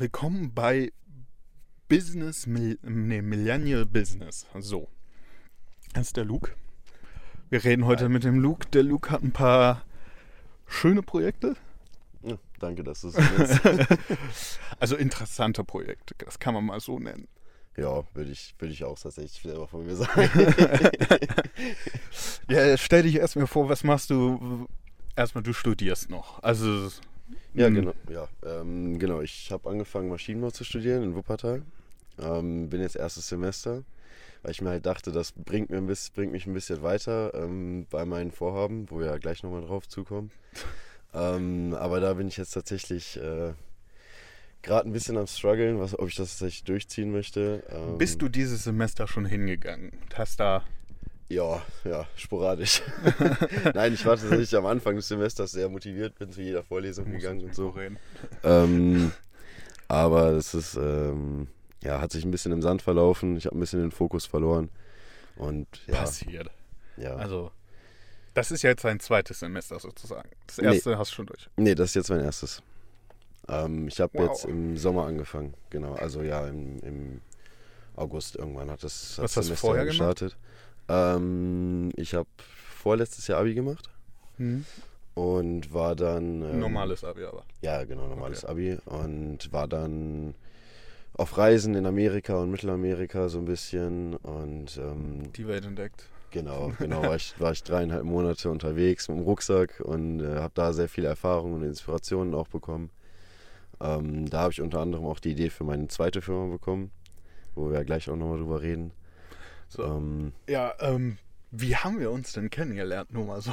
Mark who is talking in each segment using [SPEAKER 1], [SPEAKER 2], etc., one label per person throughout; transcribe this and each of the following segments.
[SPEAKER 1] willkommen bei Business, Mil nee, Millennial Business. So. Das ist der Luke. Wir reden heute mit dem Luke. Der Luke hat ein paar schöne Projekte.
[SPEAKER 2] Ja, danke, dass du es.
[SPEAKER 1] Also interessante Projekte, das kann man mal so nennen.
[SPEAKER 2] ja, würde ich, würd ich auch tatsächlich selber von mir sagen.
[SPEAKER 1] Ja, stell dich erstmal vor, was machst du? Erstmal, du studierst noch. Also.
[SPEAKER 2] Ja,
[SPEAKER 1] mm,
[SPEAKER 2] genau. Ja, ähm, genau. Ich habe angefangen, Maschinenbau zu studieren in Wuppertal. Ähm, bin jetzt erstes Semester, weil ich mir halt dachte, das bringt, mir ein bisschen, bringt mich ein bisschen weiter ähm, bei meinen Vorhaben, wo wir ja gleich nochmal drauf zukommen. ähm, aber da bin ich jetzt tatsächlich äh, gerade ein bisschen am struggeln, was, ob ich das tatsächlich durchziehen möchte. Ähm,
[SPEAKER 1] Bist du dieses Semester schon hingegangen? Hast da.
[SPEAKER 2] Ja, ja, sporadisch. Nein, ich war tatsächlich am Anfang des Semesters sehr motiviert, bin zu jeder Vorlesung gegangen und so.
[SPEAKER 1] Reden.
[SPEAKER 2] Ähm, aber das ist, ähm, ja, hat sich ein bisschen im Sand verlaufen. Ich habe ein bisschen den Fokus verloren. Und ja,
[SPEAKER 1] Passiert.
[SPEAKER 2] ja.
[SPEAKER 1] Also, das ist ja jetzt dein zweites Semester sozusagen. Das
[SPEAKER 2] Nee.
[SPEAKER 1] erste hast du schon durch.
[SPEAKER 2] Nee, das ist jetzt mein erstes. Ähm, ich habe
[SPEAKER 1] Wow.
[SPEAKER 2] jetzt im Sommer angefangen, genau. Also ja, im, im August irgendwann hat das, hat
[SPEAKER 1] Was
[SPEAKER 2] das
[SPEAKER 1] du vorher gemacht?
[SPEAKER 2] Ähm, ich habe vorletztes Jahr Abi gemacht und war dann. Ähm,
[SPEAKER 1] Normales Abi aber.
[SPEAKER 2] Ja, genau, normales Abi. Und war dann auf Reisen in Amerika und Mittelamerika so ein bisschen. Und ähm,
[SPEAKER 1] Die Welt entdeckt.
[SPEAKER 2] genau, genau, war ich, war ich dreieinhalb Monate unterwegs mit dem Rucksack und äh, habe da sehr viele Erfahrungen und Inspirationen auch bekommen. Ähm, da habe ich unter anderem auch die Idee für meine zweite Firma bekommen, wo wir ja gleich auch nochmal drüber reden.
[SPEAKER 1] So.
[SPEAKER 2] Ähm,
[SPEAKER 1] Ja, ähm, wie haben wir uns denn kennengelernt? Nur mal so.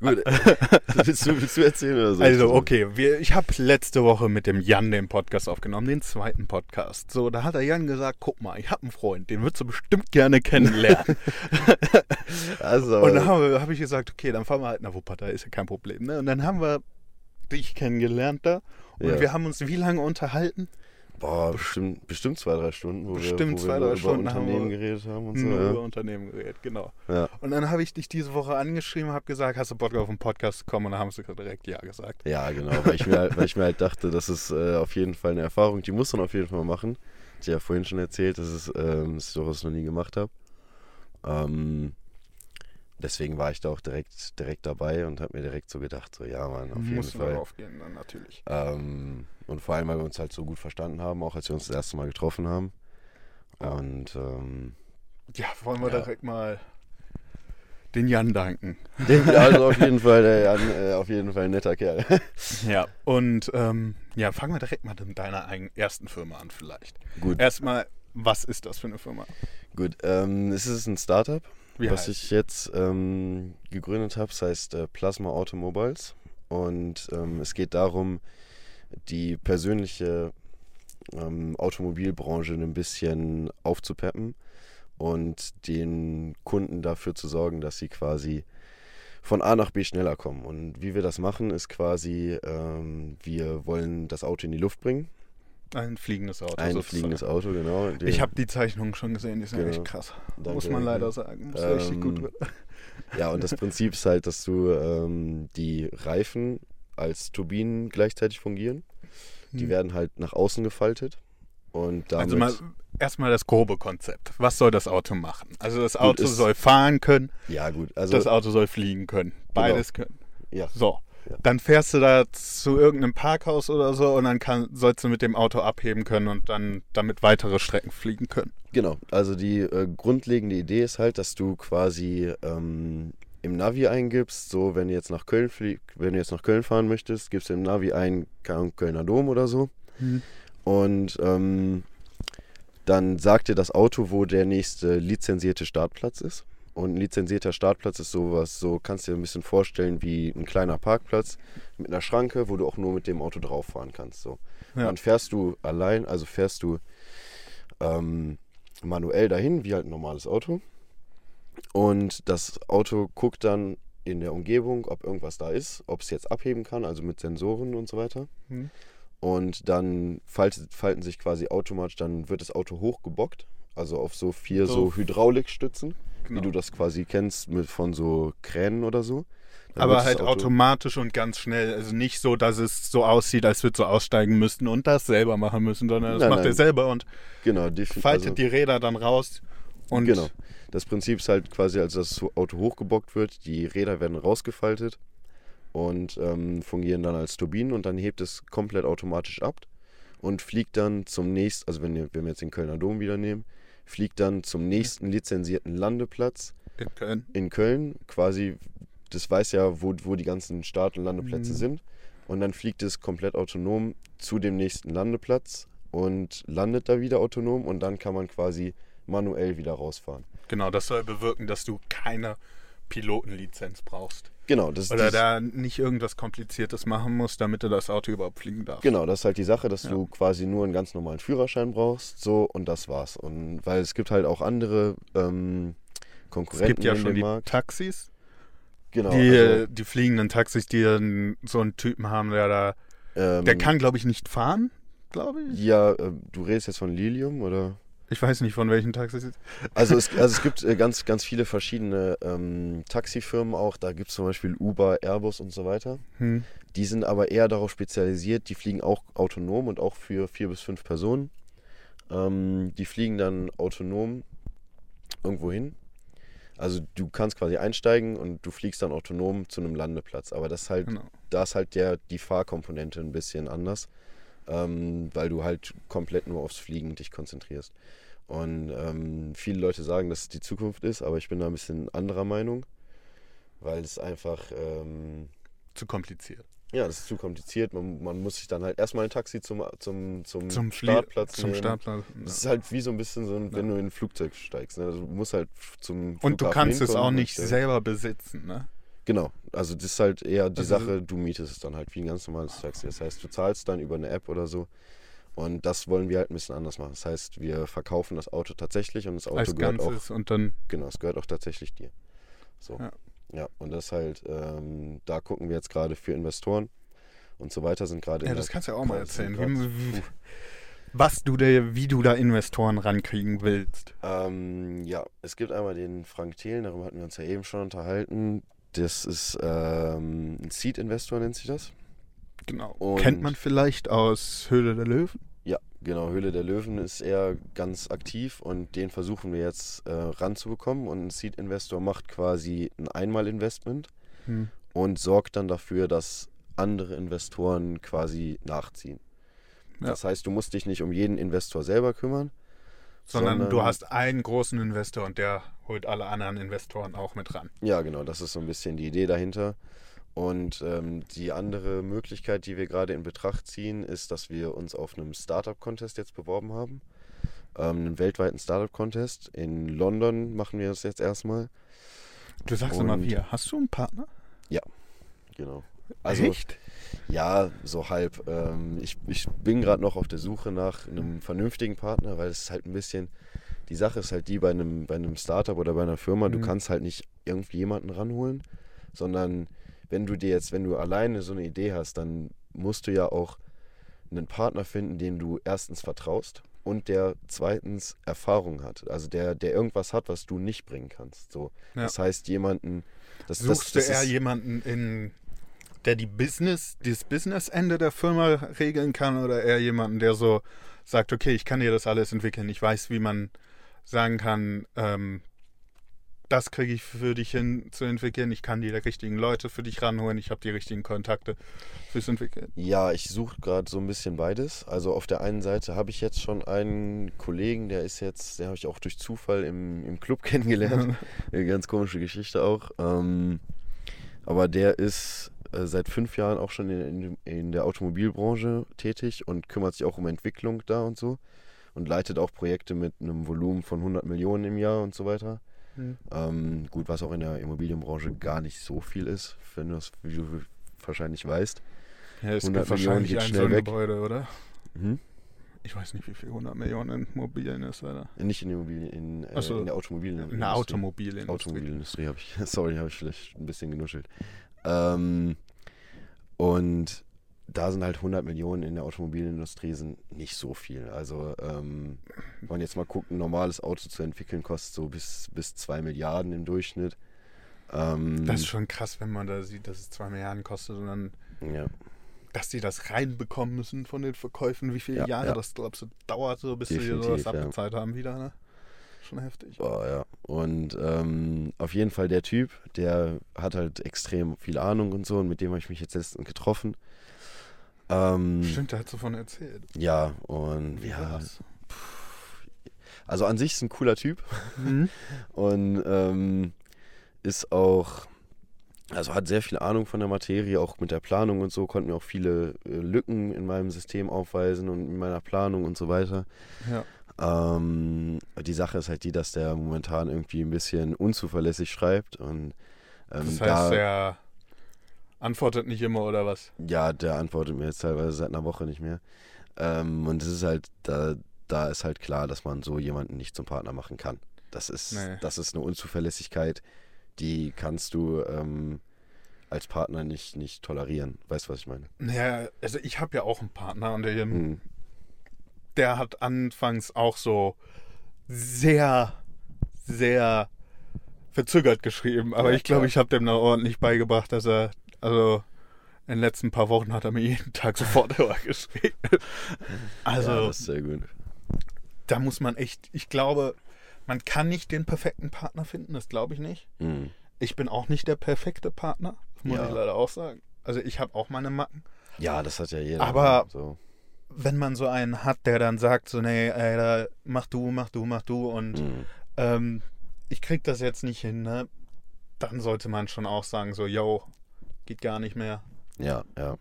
[SPEAKER 2] gut, willst, du, willst du erzählen oder so?
[SPEAKER 1] Also, okay, wir, ich habe letzte Woche mit dem Jan den Podcast aufgenommen, den zweiten Podcast. So, da hat der Jan gesagt, guck mal, ich habe einen Freund, den würdest du bestimmt gerne kennenlernen.
[SPEAKER 2] Also,
[SPEAKER 1] Und dann habe hab ich gesagt, okay, dann fahren wir halt nach Wuppertal, ist ja kein Problem. Ne? Und dann haben wir dich kennengelernt da. Und
[SPEAKER 2] Ja.
[SPEAKER 1] wir haben uns wie lange unterhalten?
[SPEAKER 2] Boah, bestimmt, bestimmt zwei, drei Stunden, wo
[SPEAKER 1] Bestimmt
[SPEAKER 2] wir, wo
[SPEAKER 1] zwei,
[SPEAKER 2] wir
[SPEAKER 1] drei
[SPEAKER 2] über
[SPEAKER 1] Stunden haben
[SPEAKER 2] Unternehmen
[SPEAKER 1] wir
[SPEAKER 2] geredet haben und so.
[SPEAKER 1] Nur über
[SPEAKER 2] Ja.
[SPEAKER 1] Unternehmen geredet, genau.
[SPEAKER 2] Ja.
[SPEAKER 1] Und dann habe ich dich diese Woche angeschrieben, habe gesagt, hast du Bock auf einen Podcast zu kommen? Und dann haben sie direkt Ja gesagt.
[SPEAKER 2] ja, genau, weil ich, mir halt, weil ich mir halt dachte, das ist äh, auf jeden Fall eine Erfahrung, die muss man auf jeden Fall machen. Ich habe ja vorhin schon erzählt, dass, es, ähm, dass ich sowas noch nie gemacht habe. Ähm, deswegen war ich da auch direkt, direkt dabei und habe mir direkt so gedacht, so ja, Mann, auf jeden
[SPEAKER 1] Mussten
[SPEAKER 2] Fall.
[SPEAKER 1] darauf gehen dann natürlich.
[SPEAKER 2] Ähm, und vor allem, weil wir uns halt so gut verstanden haben, auch als wir uns das erste Mal getroffen haben. Und ähm,
[SPEAKER 1] Ja, wollen wir
[SPEAKER 2] Ja.
[SPEAKER 1] direkt mal den Jan danken.
[SPEAKER 2] den, also auf jeden Fall, der Jan, äh, auf jeden Fall ein netter Kerl.
[SPEAKER 1] Ja, und ähm, ja, fangen wir direkt mal mit deiner eigenen ersten Firma an vielleicht.
[SPEAKER 2] Gut.
[SPEAKER 1] Erstmal, was ist das für eine Firma?
[SPEAKER 2] Gut, ähm, es ist ein Startup,
[SPEAKER 1] Wie
[SPEAKER 2] was
[SPEAKER 1] heißt?
[SPEAKER 2] ich jetzt ähm, gegründet habe. Es heißt äh, Plasma Automobiles. Und ähm, es geht darum, die persönliche ähm, Automobilbranche ein bisschen aufzupeppen und den Kunden dafür zu sorgen, dass sie quasi von A nach B schneller kommen. Und wie wir das machen, ist quasi, ähm, wir wollen das Auto in die Luft bringen.
[SPEAKER 1] Ein fliegendes Auto.
[SPEAKER 2] Ein
[SPEAKER 1] sozusagen.
[SPEAKER 2] fliegendes Auto, genau. Den-
[SPEAKER 1] Ich habe die Zeichnungen schon gesehen, die sind
[SPEAKER 2] Genau.
[SPEAKER 1] echt krass.
[SPEAKER 2] Danke,
[SPEAKER 1] Muss man leider sagen. Muss richtig
[SPEAKER 2] Ähm,
[SPEAKER 1] gut drin.
[SPEAKER 2] Ja, und das Prinzip ist halt, dass du ähm, die Reifen als Turbinen gleichzeitig fungieren. Die
[SPEAKER 1] Hm.
[SPEAKER 2] werden halt nach außen gefaltet. Und damit.
[SPEAKER 1] Also mal erstmal das grobe Konzept. Was soll das Auto machen? Also das Auto
[SPEAKER 2] ist-
[SPEAKER 1] soll fahren können,
[SPEAKER 2] ja, gut. Also,
[SPEAKER 1] das Auto soll fliegen können. Beides können.
[SPEAKER 2] ja,
[SPEAKER 1] So.
[SPEAKER 2] Ja.
[SPEAKER 1] Dann fährst du da zu irgendeinem Parkhaus oder so und dann kann, sollst du mit dem Auto abheben können und dann damit weitere Strecken fliegen können.
[SPEAKER 2] genau. Also die äh, grundlegende Idee ist halt, dass du quasi ähm, im Navi eingibst, so wenn du jetzt nach Köln flieg, wenn du jetzt nach Köln fahren möchtest, gibst du im Navi ein, Kölner Dom oder so. Und ähm, dann sagt dir das Auto, wo der nächste lizenzierte Startplatz ist. Und ein lizenzierter Startplatz ist sowas, so kannst du dir ein bisschen vorstellen wie ein kleiner Parkplatz mit einer Schranke, wo du auch nur mit dem Auto drauf fahren kannst. So.
[SPEAKER 1] Ja.
[SPEAKER 2] Dann fährst du allein, also fährst du ähm, manuell dahin, wie halt ein normales Auto. Und das Auto guckt dann in der Umgebung, ob irgendwas da ist, ob es jetzt abheben kann, also mit Sensoren und so weiter.
[SPEAKER 1] Hm.
[SPEAKER 2] Und dann faltet, falten sich quasi automatisch, dann wird das Auto hochgebockt, also auf so vier
[SPEAKER 1] So.
[SPEAKER 2] so, Hydraulikstützen,
[SPEAKER 1] Genau.
[SPEAKER 2] wie du das quasi kennst mit, von so Kränen oder so. Dann
[SPEAKER 1] Aber halt
[SPEAKER 2] Auto-
[SPEAKER 1] automatisch und ganz schnell. Also nicht so, dass es so aussieht, als würde so aussteigen müssten und das selber machen müssen, sondern das
[SPEAKER 2] Nein,
[SPEAKER 1] macht
[SPEAKER 2] nein.
[SPEAKER 1] er selber und
[SPEAKER 2] Genau,
[SPEAKER 1] faltet
[SPEAKER 2] also-
[SPEAKER 1] die Räder dann raus. Und
[SPEAKER 2] Genau. Das Prinzip ist halt quasi, als das Auto hochgebockt wird, die Räder werden rausgefaltet und ähm, fungieren dann als Turbinen und dann hebt es komplett automatisch ab und fliegt dann zum nächsten, also wenn, wir- wenn wir jetzt den Kölner Dom wieder nehmen, fliegt dann zum nächsten lizenzierten Landeplatz
[SPEAKER 1] in Köln.
[SPEAKER 2] in Köln, quasi, das weiß ja, wo, wo die ganzen Start- und Landeplätze
[SPEAKER 1] Mhm.
[SPEAKER 2] sind. Und dann fliegt es komplett autonom zu dem nächsten Landeplatz und landet da wieder autonom und dann kann man quasi manuell wieder rausfahren.
[SPEAKER 1] Genau, das soll bewirken, dass du keine Pilotenlizenz brauchst.
[SPEAKER 2] Genau, das ist
[SPEAKER 1] Oder da nicht irgendwas Kompliziertes machen musst, damit du das Auto überhaupt fliegen darfst.
[SPEAKER 2] Genau, das ist halt die Sache, dass
[SPEAKER 1] Ja.
[SPEAKER 2] du quasi nur einen ganz normalen Führerschein brauchst, so und das war's. Und weil es gibt halt auch andere ähm,
[SPEAKER 1] Es
[SPEAKER 2] Konkurrenten
[SPEAKER 1] gibt ja schon die
[SPEAKER 2] Markt.
[SPEAKER 1] Taxis,
[SPEAKER 2] Genau,
[SPEAKER 1] die,
[SPEAKER 2] also,
[SPEAKER 1] die fliegenden Taxis, die so einen Typen haben, der da,
[SPEAKER 2] ähm,
[SPEAKER 1] der kann glaube ich nicht fahren, glaube ich.
[SPEAKER 2] Ja, äh, du redest jetzt von Lilium oder?
[SPEAKER 1] Ich weiß nicht von welchen Taxis.
[SPEAKER 2] Also es, also es gibt äh, ganz, ganz viele verschiedene ähm, Taxifirmen auch. Da gibt es zum Beispiel Uber, Airbus und so weiter.
[SPEAKER 1] Hm.
[SPEAKER 2] Die sind aber eher darauf spezialisiert, die fliegen auch autonom und auch für vier bis fünf Personen. Ähm, die fliegen dann autonom irgendwo hin. Also du kannst quasi einsteigen und du fliegst dann autonom zu einem Landeplatz. Aber das ist halt,
[SPEAKER 1] Genau.
[SPEAKER 2] da ist halt der, die Fahrkomponente ein bisschen anders, ähm, weil du halt komplett nur aufs Fliegen dich konzentrierst. Und ähm, viele Leute sagen, dass es die Zukunft ist, aber ich bin da ein bisschen anderer Meinung, weil es einfach, ähm,
[SPEAKER 1] Zu kompliziert.
[SPEAKER 2] ja, das ist zu kompliziert. Man, man muss sich dann halt erstmal ein Taxi zum, zum, zum,
[SPEAKER 1] Zum Flie-
[SPEAKER 2] Startplatz
[SPEAKER 1] Zum
[SPEAKER 2] nehmen.
[SPEAKER 1] Startplatz.
[SPEAKER 2] Das ist halt wie so ein bisschen so, ein, wenn du in ein Flugzeug steigst. Ne? Also du musst halt zum
[SPEAKER 1] Und du
[SPEAKER 2] Flughafen
[SPEAKER 1] kannst es auch nicht selber besitzen, ne?
[SPEAKER 2] Genau, also das ist halt eher die
[SPEAKER 1] Also-
[SPEAKER 2] Sache, du mietest es dann halt wie ein ganz normales Taxi. Das heißt, du zahlst dann über eine App oder so. Und das wollen wir halt ein bisschen anders machen. Das heißt, wir verkaufen das Auto tatsächlich und das Auto
[SPEAKER 1] Als
[SPEAKER 2] gehört auch,
[SPEAKER 1] Ganzes und dann.
[SPEAKER 2] genau, es gehört auch tatsächlich dir. So.
[SPEAKER 1] Ja.
[SPEAKER 2] Ja, und das halt, ähm, da gucken wir jetzt gerade für Investoren und so weiter sind gerade
[SPEAKER 1] Ja, das kannst du ja auch mal erzählen. wie, was du da, wie du da Investoren rankriegen willst.
[SPEAKER 2] Ähm, ja, es gibt einmal den Frank Thelen, darüber hatten wir uns ja eben schon unterhalten. Das ist ähm, ein Seed-Investor, nennt sich das.
[SPEAKER 1] Genau.
[SPEAKER 2] Und-
[SPEAKER 1] Kennt man vielleicht aus Höhle der Löwen?
[SPEAKER 2] Ja, genau. Höhle der Löwen ist er ganz aktiv und den versuchen wir jetzt äh, ranzubekommen. Und ein Seed-Investor macht quasi ein Einmal-Investment
[SPEAKER 1] Hm.
[SPEAKER 2] und sorgt dann dafür, dass andere Investoren quasi nachziehen.
[SPEAKER 1] Ja.
[SPEAKER 2] Das heißt, du musst dich nicht um jeden Investor selber kümmern,
[SPEAKER 1] Sondern, du hast einen großen Investor und der holt alle anderen Investoren auch mit ran.
[SPEAKER 2] Ja, genau, das ist so ein bisschen die Idee dahinter. Und ähm, die andere Möglichkeit, die wir gerade in Betracht ziehen, ist, dass wir uns auf einem Startup-Contest jetzt beworben haben. Ähm, einen weltweiten Startup-Contest. In London machen wir das jetzt erstmal.
[SPEAKER 1] Du sagst immer
[SPEAKER 2] Und-
[SPEAKER 1] wir. Hast du einen Partner?
[SPEAKER 2] Genau. Also,
[SPEAKER 1] Echt?
[SPEAKER 2] ja, so halb. Ähm, ich, ich bin gerade noch auf der Suche nach einem vernünftigen Partner, weil es ist halt ein bisschen. Die Sache ist halt die bei einem, bei einem Startup oder bei einer Firma, du
[SPEAKER 1] Mhm.
[SPEAKER 2] kannst halt nicht irgendwie jemanden ranholen, sondern wenn du dir jetzt, wenn du alleine so eine Idee hast, dann musst du ja auch einen Partner finden, dem du erstens vertraust und der zweitens Erfahrung hat. Also der, der irgendwas hat, was du nicht bringen kannst. So.
[SPEAKER 1] Ja.
[SPEAKER 2] Das heißt, jemanden. Das,
[SPEAKER 1] Suchst
[SPEAKER 2] das,
[SPEAKER 1] du
[SPEAKER 2] das
[SPEAKER 1] eher
[SPEAKER 2] ist,
[SPEAKER 1] jemanden, in, der die Business, das Business-Ende der Firma regeln kann oder eher jemanden, der so sagt, okay, ich kann dir das alles entwickeln, ich weiß, wie man sagen kann, ähm, das kriege ich für dich hin zu entwickeln, ich kann die richtigen Leute für dich ranholen, ich habe die richtigen Kontakte fürs Entwickeln.
[SPEAKER 2] Ja, ich suche gerade so ein bisschen beides. Also auf der einen Seite habe ich jetzt schon einen Kollegen, der ist jetzt, den habe ich auch durch Zufall im, im Club kennengelernt. Eine ganz komische Geschichte auch. Ähm, aber der ist äh, seit fünf Jahren auch schon in, in, in der Automobilbranche tätig und kümmert sich auch um Entwicklung da und so. Und leitet auch Projekte mit einem Volumen von 100 Millionen im Jahr und so weiter.
[SPEAKER 1] Hm.
[SPEAKER 2] Ähm, gut, was auch in der Immobilienbranche gar nicht so viel ist, wenn du es, wie du wahrscheinlich weißt.
[SPEAKER 1] Ja, es
[SPEAKER 2] 100
[SPEAKER 1] gibt wahrscheinlich
[SPEAKER 2] Millionen geht
[SPEAKER 1] ein
[SPEAKER 2] schnell
[SPEAKER 1] so ein
[SPEAKER 2] weg.
[SPEAKER 1] Gebäude, oder?
[SPEAKER 2] Mhm.
[SPEAKER 1] Ich weiß nicht, wie viel 100 Millionen in Immobilien ist, oder?
[SPEAKER 2] Nicht in, Immobilien, in, äh,
[SPEAKER 1] so,
[SPEAKER 2] in der Automobilindustrie.
[SPEAKER 1] In der Automobilindustrie.
[SPEAKER 2] Automobilindustrie habe ich, sorry, habe ich vielleicht ein bisschen genuschelt. Ähm, und da sind halt 100 Millionen in der Automobilindustrie sind nicht so viel. Also ähm, wenn man jetzt mal guckt, ein normales Auto zu entwickeln kostet so bis, bis 2 Milliarden im Durchschnitt. Ähm,
[SPEAKER 1] Das ist schon krass, wenn man da sieht, dass es zwei Milliarden kostet und dann,
[SPEAKER 2] ja.
[SPEAKER 1] dass die das reinbekommen müssen von den Verkäufen, wie viele
[SPEAKER 2] Ja,
[SPEAKER 1] Jahre
[SPEAKER 2] ja.
[SPEAKER 1] das, glaubst du, dauert so, bis sie sowas
[SPEAKER 2] Definitiv,
[SPEAKER 1] abgezahlt haben wieder, ne? Schon heftig.
[SPEAKER 2] Boah, ja. Und ähm, auf jeden Fall der Typ, der hat halt extrem viel Ahnung und so und mit dem habe ich mich jetzt letztens getroffen. Ähm,
[SPEAKER 1] Stimmt, der hat von erzählt.
[SPEAKER 2] Ja, und ja,
[SPEAKER 1] war's?
[SPEAKER 2] also an sich ist ein cooler Typ
[SPEAKER 1] Mhm.
[SPEAKER 2] und ähm, ist auch, also hat sehr viel Ahnung von der Materie, auch mit der Planung und so, konnte mir auch viele äh, Lücken in meinem System aufweisen und in meiner Planung und so weiter.
[SPEAKER 1] Ja.
[SPEAKER 2] Ähm, die Sache ist halt die, dass der momentan irgendwie ein bisschen unzuverlässig schreibt und ähm,
[SPEAKER 1] Das
[SPEAKER 2] da,
[SPEAKER 1] heißt, er antwortet nicht immer oder was?
[SPEAKER 2] ja, der antwortet mir jetzt teilweise seit einer Woche nicht mehr. Ähm, und es ist halt, da, da ist halt klar, dass man so jemanden nicht zum Partner machen kann. Das ist,
[SPEAKER 1] Nee.
[SPEAKER 2] das ist eine Unzuverlässigkeit, die kannst du ähm, als Partner nicht, nicht tolerieren. Weißt du, was ich meine?
[SPEAKER 1] Naja, also ich habe ja auch einen Partner und der,
[SPEAKER 2] Hm.
[SPEAKER 1] der hat anfangs auch so sehr, sehr verzögert geschrieben. Aber
[SPEAKER 2] Ja,
[SPEAKER 1] ich glaube, ich habe dem noch ordentlich beigebracht, dass er, also in den letzten paar Wochen hat er mir jeden Tag sofort immer geschrieben. Also
[SPEAKER 2] ja, das ist sehr gut.
[SPEAKER 1] da muss man echt, ich glaube, man kann nicht den perfekten Partner finden, das glaube ich nicht.
[SPEAKER 2] Hm.
[SPEAKER 1] Ich bin auch nicht der perfekte Partner, muss
[SPEAKER 2] Ja.
[SPEAKER 1] ich leider auch sagen. Also ich habe auch meine Macken.
[SPEAKER 2] Ja, das hat ja jeder.
[SPEAKER 1] Aber-
[SPEAKER 2] so.
[SPEAKER 1] Wenn man so einen hat, der dann sagt, so, nee, Alter, mach du, mach du, mach du und
[SPEAKER 2] Hm.
[SPEAKER 1] ähm, ich krieg das jetzt nicht hin, ne? Dann sollte man schon auch sagen, so, yo, geht gar nicht mehr.
[SPEAKER 2] Ja, ja.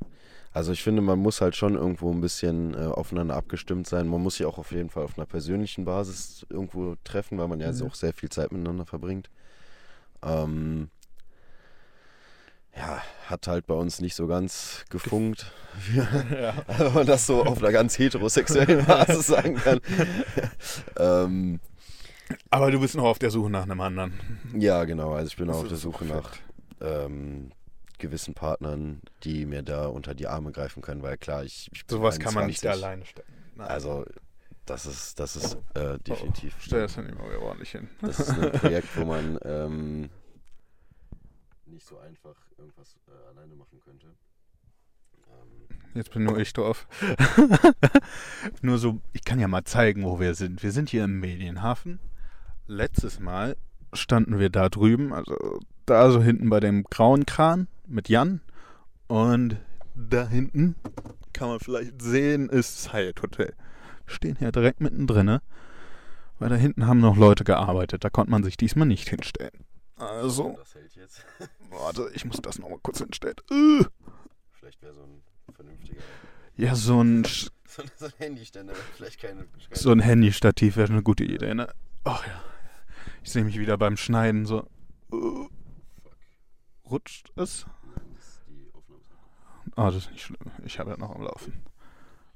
[SPEAKER 2] Also ich finde, man muss halt schon irgendwo ein bisschen äh, aufeinander abgestimmt sein. Man muss sich auch auf jeden Fall auf einer persönlichen Basis irgendwo treffen, weil man ja
[SPEAKER 1] Mhm.
[SPEAKER 2] auch sehr viel Zeit miteinander verbringt. Ähm, ja, hat halt bei uns nicht so ganz gefunkt,
[SPEAKER 1] ja.
[SPEAKER 2] wenn man das so auf einer ganz heterosexuellen Basis sagen kann. ähm,
[SPEAKER 1] Aber du bist noch auf der Suche nach einem anderen.
[SPEAKER 2] ja, genau. Also ich bin auch
[SPEAKER 1] Das
[SPEAKER 2] auf der Suche
[SPEAKER 1] perfekt.
[SPEAKER 2] nach ähm, gewissen Partnern, die mir da unter die Arme greifen können, weil klar, ich, ich bin
[SPEAKER 1] Sowas kann man nicht
[SPEAKER 2] 21.
[SPEAKER 1] alleine stellen. Nein.
[SPEAKER 2] Also, das ist, das ist äh, definitiv.
[SPEAKER 1] Oh, stell das dann immer wieder ordentlich hin.
[SPEAKER 2] Das ist ein Projekt, wo man ähm, nicht so einfach irgendwas äh, alleine machen könnte. Ähm,
[SPEAKER 1] Jetzt bin nur ich drauf. nur so, ich kann ja mal zeigen, wo wir sind. Wir sind hier im Medienhafen. Letztes Mal standen wir da drüben, also da so hinten bei dem grauen Kran mit Jan. Und da hinten kann man vielleicht sehen, ist das Hyatt Hotel. Stehen hier direkt mittendrin, ne? weil da hinten haben noch Leute gearbeitet. Da konnte man sich diesmal nicht hinstellen. Also,
[SPEAKER 2] Das hält jetzt.
[SPEAKER 1] warte, ich muss das nochmal kurz hinstellen. Äh.
[SPEAKER 2] Vielleicht wäre so ein vernünftiger.
[SPEAKER 1] Ja, so ein
[SPEAKER 2] So, so ein Handyständer wäre vielleicht keine.
[SPEAKER 1] So ein Handystativ wäre eine gute Idee, ne? Ach ja. Ich sehe mich wieder beim Schneiden so. Uh, rutscht es?
[SPEAKER 2] Nein, das ist die Aufnahme.
[SPEAKER 1] Ah, das ist nicht schlimm. Ich habe ja noch am Laufen.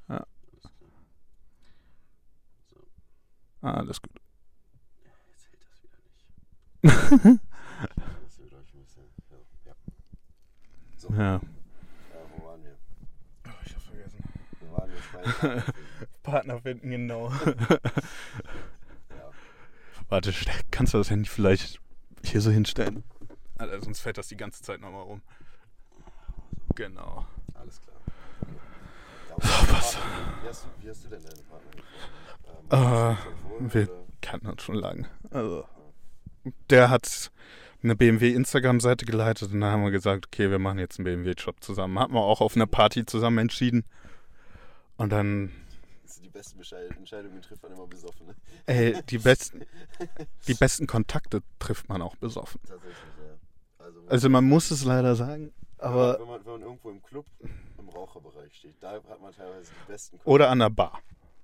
[SPEAKER 2] Alles klar.
[SPEAKER 1] Ah, alles gut.
[SPEAKER 2] Jetzt hält das wieder nicht. das wird euch ein bisschen. Ja. ja. So, ja.
[SPEAKER 1] Ja.
[SPEAKER 2] wo waren wir?
[SPEAKER 1] Oh, ich hab's vergessen.
[SPEAKER 2] Wir waren bei.
[SPEAKER 1] Partner finden, genau.
[SPEAKER 2] ja.
[SPEAKER 1] Warte, kannst du das Handy vielleicht hier so hinstellen? Alter, sonst fällt das die ganze Zeit nochmal rum. Genau.
[SPEAKER 2] Alles klar.
[SPEAKER 1] So, was?
[SPEAKER 2] Wie hast, du, wie hast du denn deine Partner gefunden?
[SPEAKER 1] Äh,
[SPEAKER 2] schon vorher,
[SPEAKER 1] wir-
[SPEAKER 2] oder?
[SPEAKER 1] Kannten uns schon lange. Also, der hat eine BMW-Instagram-Seite geleitet und dann haben wir gesagt, okay, wir machen jetzt einen BMW-Shop zusammen. Hatten wir auch auf einer Party zusammen entschieden. Und dann,
[SPEAKER 2] Das sind die besten Entscheidungen trifft man immer besoffen. Ne?
[SPEAKER 1] ey, die besten, die besten Kontakte trifft man auch besoffen.
[SPEAKER 2] Tatsächlich, ja. Also,
[SPEAKER 1] Also man muss es leider sagen, aber
[SPEAKER 2] wenn, man, wenn man irgendwo im Club im Raucherbereich steht, da hat man teilweise die besten
[SPEAKER 1] oder an der Bar.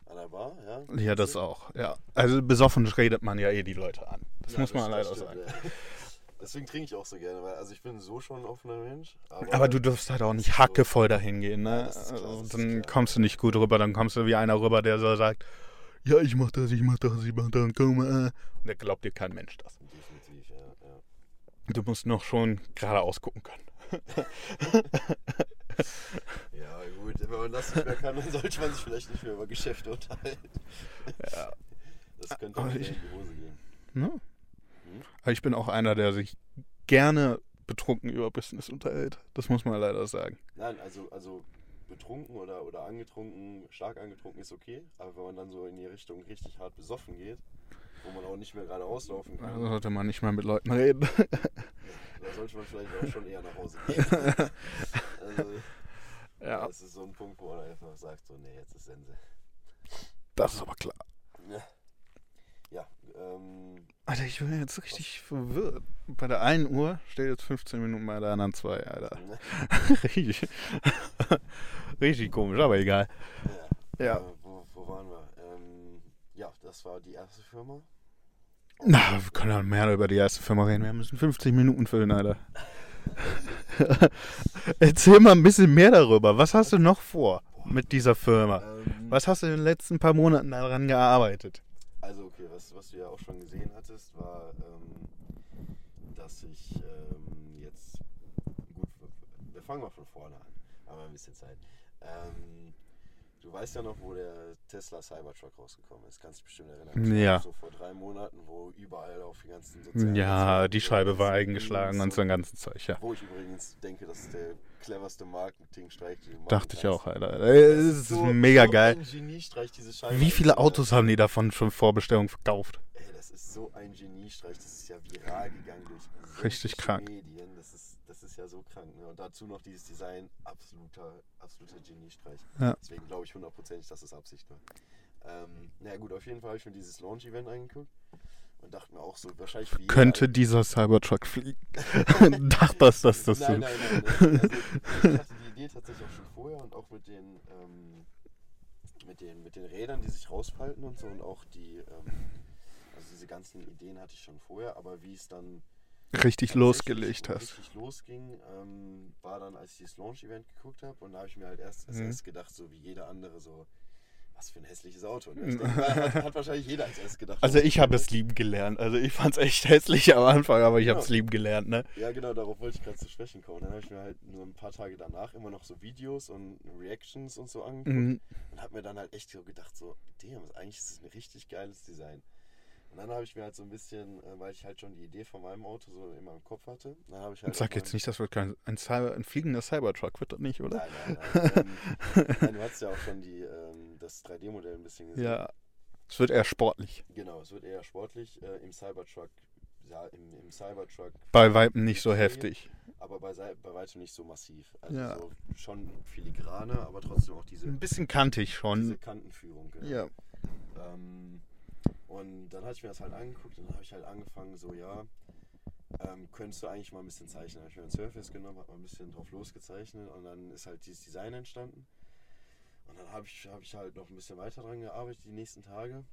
[SPEAKER 2] an der Bar, ja.
[SPEAKER 1] Ja, das auch. Ja, also besoffen redet man ja eh die Leute an. Das
[SPEAKER 2] Ja,
[SPEAKER 1] muss man leider
[SPEAKER 2] stimmt,
[SPEAKER 1] sagen.
[SPEAKER 2] ja. Deswegen trinke ich auch so gerne, weil also ich bin so schon ein offener Mensch. Aber,
[SPEAKER 1] Aber du darfst halt auch nicht
[SPEAKER 2] so-
[SPEAKER 1] hackevoll dahin gehen,
[SPEAKER 2] Ja,
[SPEAKER 1] ne?
[SPEAKER 2] das ist klar, das
[SPEAKER 1] dann kommst du nicht gut rüber, dann kommst du wie einer rüber, der so sagt, ja, ich mach das, ich mach das, ich mach das, komm mal. Und der glaubt dir kein Mensch das.
[SPEAKER 2] Definitiv, ja. ja.
[SPEAKER 1] Du musst noch schon geradeaus gucken können.
[SPEAKER 2] Ja, gut, wenn man das nicht mehr kann, dann sollte man sich vielleicht nicht mehr über Geschäfte unterhalten.
[SPEAKER 1] Ja.
[SPEAKER 2] Das könnte auch
[SPEAKER 1] ich-
[SPEAKER 2] in die Hose gehen.
[SPEAKER 1] Ne? Aber ich bin auch einer, der sich gerne betrunken über Business unterhält. Das muss man leider sagen.
[SPEAKER 2] Nein, also, also betrunken oder, oder angetrunken, stark angetrunken ist okay, aber wenn man dann so in die Richtung richtig hart besoffen geht, wo man auch nicht mehr gerade auslaufen
[SPEAKER 1] Da
[SPEAKER 2] kann,
[SPEAKER 1] sollte man nicht mal mit Leuten reden.
[SPEAKER 2] da sollte man vielleicht auch schon eher nach Hause gehen. also,
[SPEAKER 1] ja,
[SPEAKER 2] das ist so ein Punkt, wo man einfach sagt, so, nee, jetzt ist Sense.
[SPEAKER 1] das ist aber klar.
[SPEAKER 2] Ja, ja ähm,
[SPEAKER 1] Alter, ich bin jetzt richtig verwirrt. Bei der einen Uhr steht jetzt 15 Minuten bei der anderen zwei, Alter. Richtig. richtig komisch, aber egal.
[SPEAKER 2] ja.
[SPEAKER 1] Ja.
[SPEAKER 2] Äh, wo, wo waren wir? Ja, das war die erste Firma.
[SPEAKER 1] Na, wir können ja mehr über die erste Firma reden. Wir müssen 50 Minuten füllen, Alter. Erzähl mal ein bisschen mehr darüber. Was hast du noch vor mit dieser Firma?
[SPEAKER 2] Ähm,
[SPEAKER 1] Was hast du in den letzten paar Monaten daran gearbeitet?
[SPEAKER 2] Also okay, was, was du ja auch schon gesehen hattest, war, ähm, dass ich ähm, jetzt, gut, wir fangen mal von vorne an, aber ein bisschen Zeit. Ähm, du weißt ja noch, wo der Tesla Cybertruck rausgekommen ist, kannst du dich bestimmt erinnern.
[SPEAKER 1] Ja.
[SPEAKER 2] So vor drei Monaten, wo überall auf die ganzen sozialen
[SPEAKER 1] Ja, die Scheibe war eingeschlagen und so ein ganzes Zeug, ja.
[SPEAKER 2] Wo ich übrigens denke, das ist der cleverste Marketingstreich,
[SPEAKER 1] Dachte ich auch, Alter. Es ist
[SPEAKER 2] so-
[SPEAKER 1] mega
[SPEAKER 2] so
[SPEAKER 1] geil. Wie viele. Autos haben die davon schon Vorbestellung verkauft?
[SPEAKER 2] Ey, das ist so ein Geniestreich, das ist ja viral gegangen durch
[SPEAKER 1] Richtig krank.
[SPEAKER 2] Medien. Das ist, das ist ja so krank. Ne? Und dazu noch dieses Design, absoluter, absoluter Geniestreich.
[SPEAKER 1] Ja.
[SPEAKER 2] Deswegen glaube ich hundertprozentig, dass es Absicht war. Ähm, na gut, auf jeden Fall habe ich mir dieses Launch-Event angeguckt und dachte mir auch so, wahrscheinlich wie jeder-
[SPEAKER 1] Könnte dieser Cybertruck fliegen? Dachte das, dass das
[SPEAKER 2] nein,
[SPEAKER 1] so.
[SPEAKER 2] nein, nein, nein. Also, ich hatte die Idee tatsächlich auch schon vorher und auch mit den, ähm, mit den, mit den Rädern, die sich rausfalten und so und auch die, ähm, also diese ganzen Ideen hatte ich schon vorher, aber wie es dann
[SPEAKER 1] Richtig losgelegt hast.
[SPEAKER 2] Richtig losging, ähm, war dann, als ich dieses Launch-Event geguckt habe und da habe ich mir halt erst als
[SPEAKER 1] Mhm.
[SPEAKER 2] erstes gedacht, so wie jeder andere, so, was für ein hässliches Auto. Ne? Ich denke, hat, hat wahrscheinlich jeder als erstes gedacht.
[SPEAKER 1] Also
[SPEAKER 2] oh,
[SPEAKER 1] ich habe es lieben gelernt. Also ich fand es echt hässlich am Anfang, aber ich habe es lieben gelernt, ne?
[SPEAKER 2] Ja, genau, darauf wollte ich gerade zu sprechen kommen. Dann habe ich mir halt nur ein paar Tage danach immer noch so Videos und Reactions und so angeguckt
[SPEAKER 1] Mhm.
[SPEAKER 2] und habe mir dann halt echt so gedacht, so, damn, eigentlich ist es ein richtig geiles Design. Und dann habe ich mir halt so ein bisschen, äh, weil ich halt schon die Idee von meinem Auto so in meinem Kopf hatte, dann habe ich halt.
[SPEAKER 1] Sag jetzt nicht, das wird kein ein, Cyber, ein fliegender Cybertruck, wird das nicht, oder?
[SPEAKER 2] Nein, nein, nein. ähm, nein du hast ja auch schon die, ähm, das 3D-Modell ein bisschen gesehen.
[SPEAKER 1] Ja. Es wird eher sportlich.
[SPEAKER 2] Genau, es wird eher sportlich. Äh, Im Cybertruck, ja, im, im Cybertruck,
[SPEAKER 1] Bei Weitem nicht so heftig.
[SPEAKER 2] aber bei, bei weitem nicht so massiv. Also
[SPEAKER 1] Ja.
[SPEAKER 2] so schon filigraner, aber trotzdem auch diese,
[SPEAKER 1] Ein bisschen kantig
[SPEAKER 2] diese
[SPEAKER 1] schon.
[SPEAKER 2] Kantenführung. Genau.
[SPEAKER 1] Ja.
[SPEAKER 2] Ähm, und dann hatte ich mir das halt angeguckt und dann habe ich halt angefangen, so, ja, ähm, könntest du eigentlich mal ein bisschen zeichnen. Habe ich mir ein Surface genommen, habe mal ein bisschen drauf losgezeichnet und dann ist halt dieses Design entstanden. Und dann habe ich, hab ich halt noch ein bisschen weiter dran gearbeitet die nächsten Tage.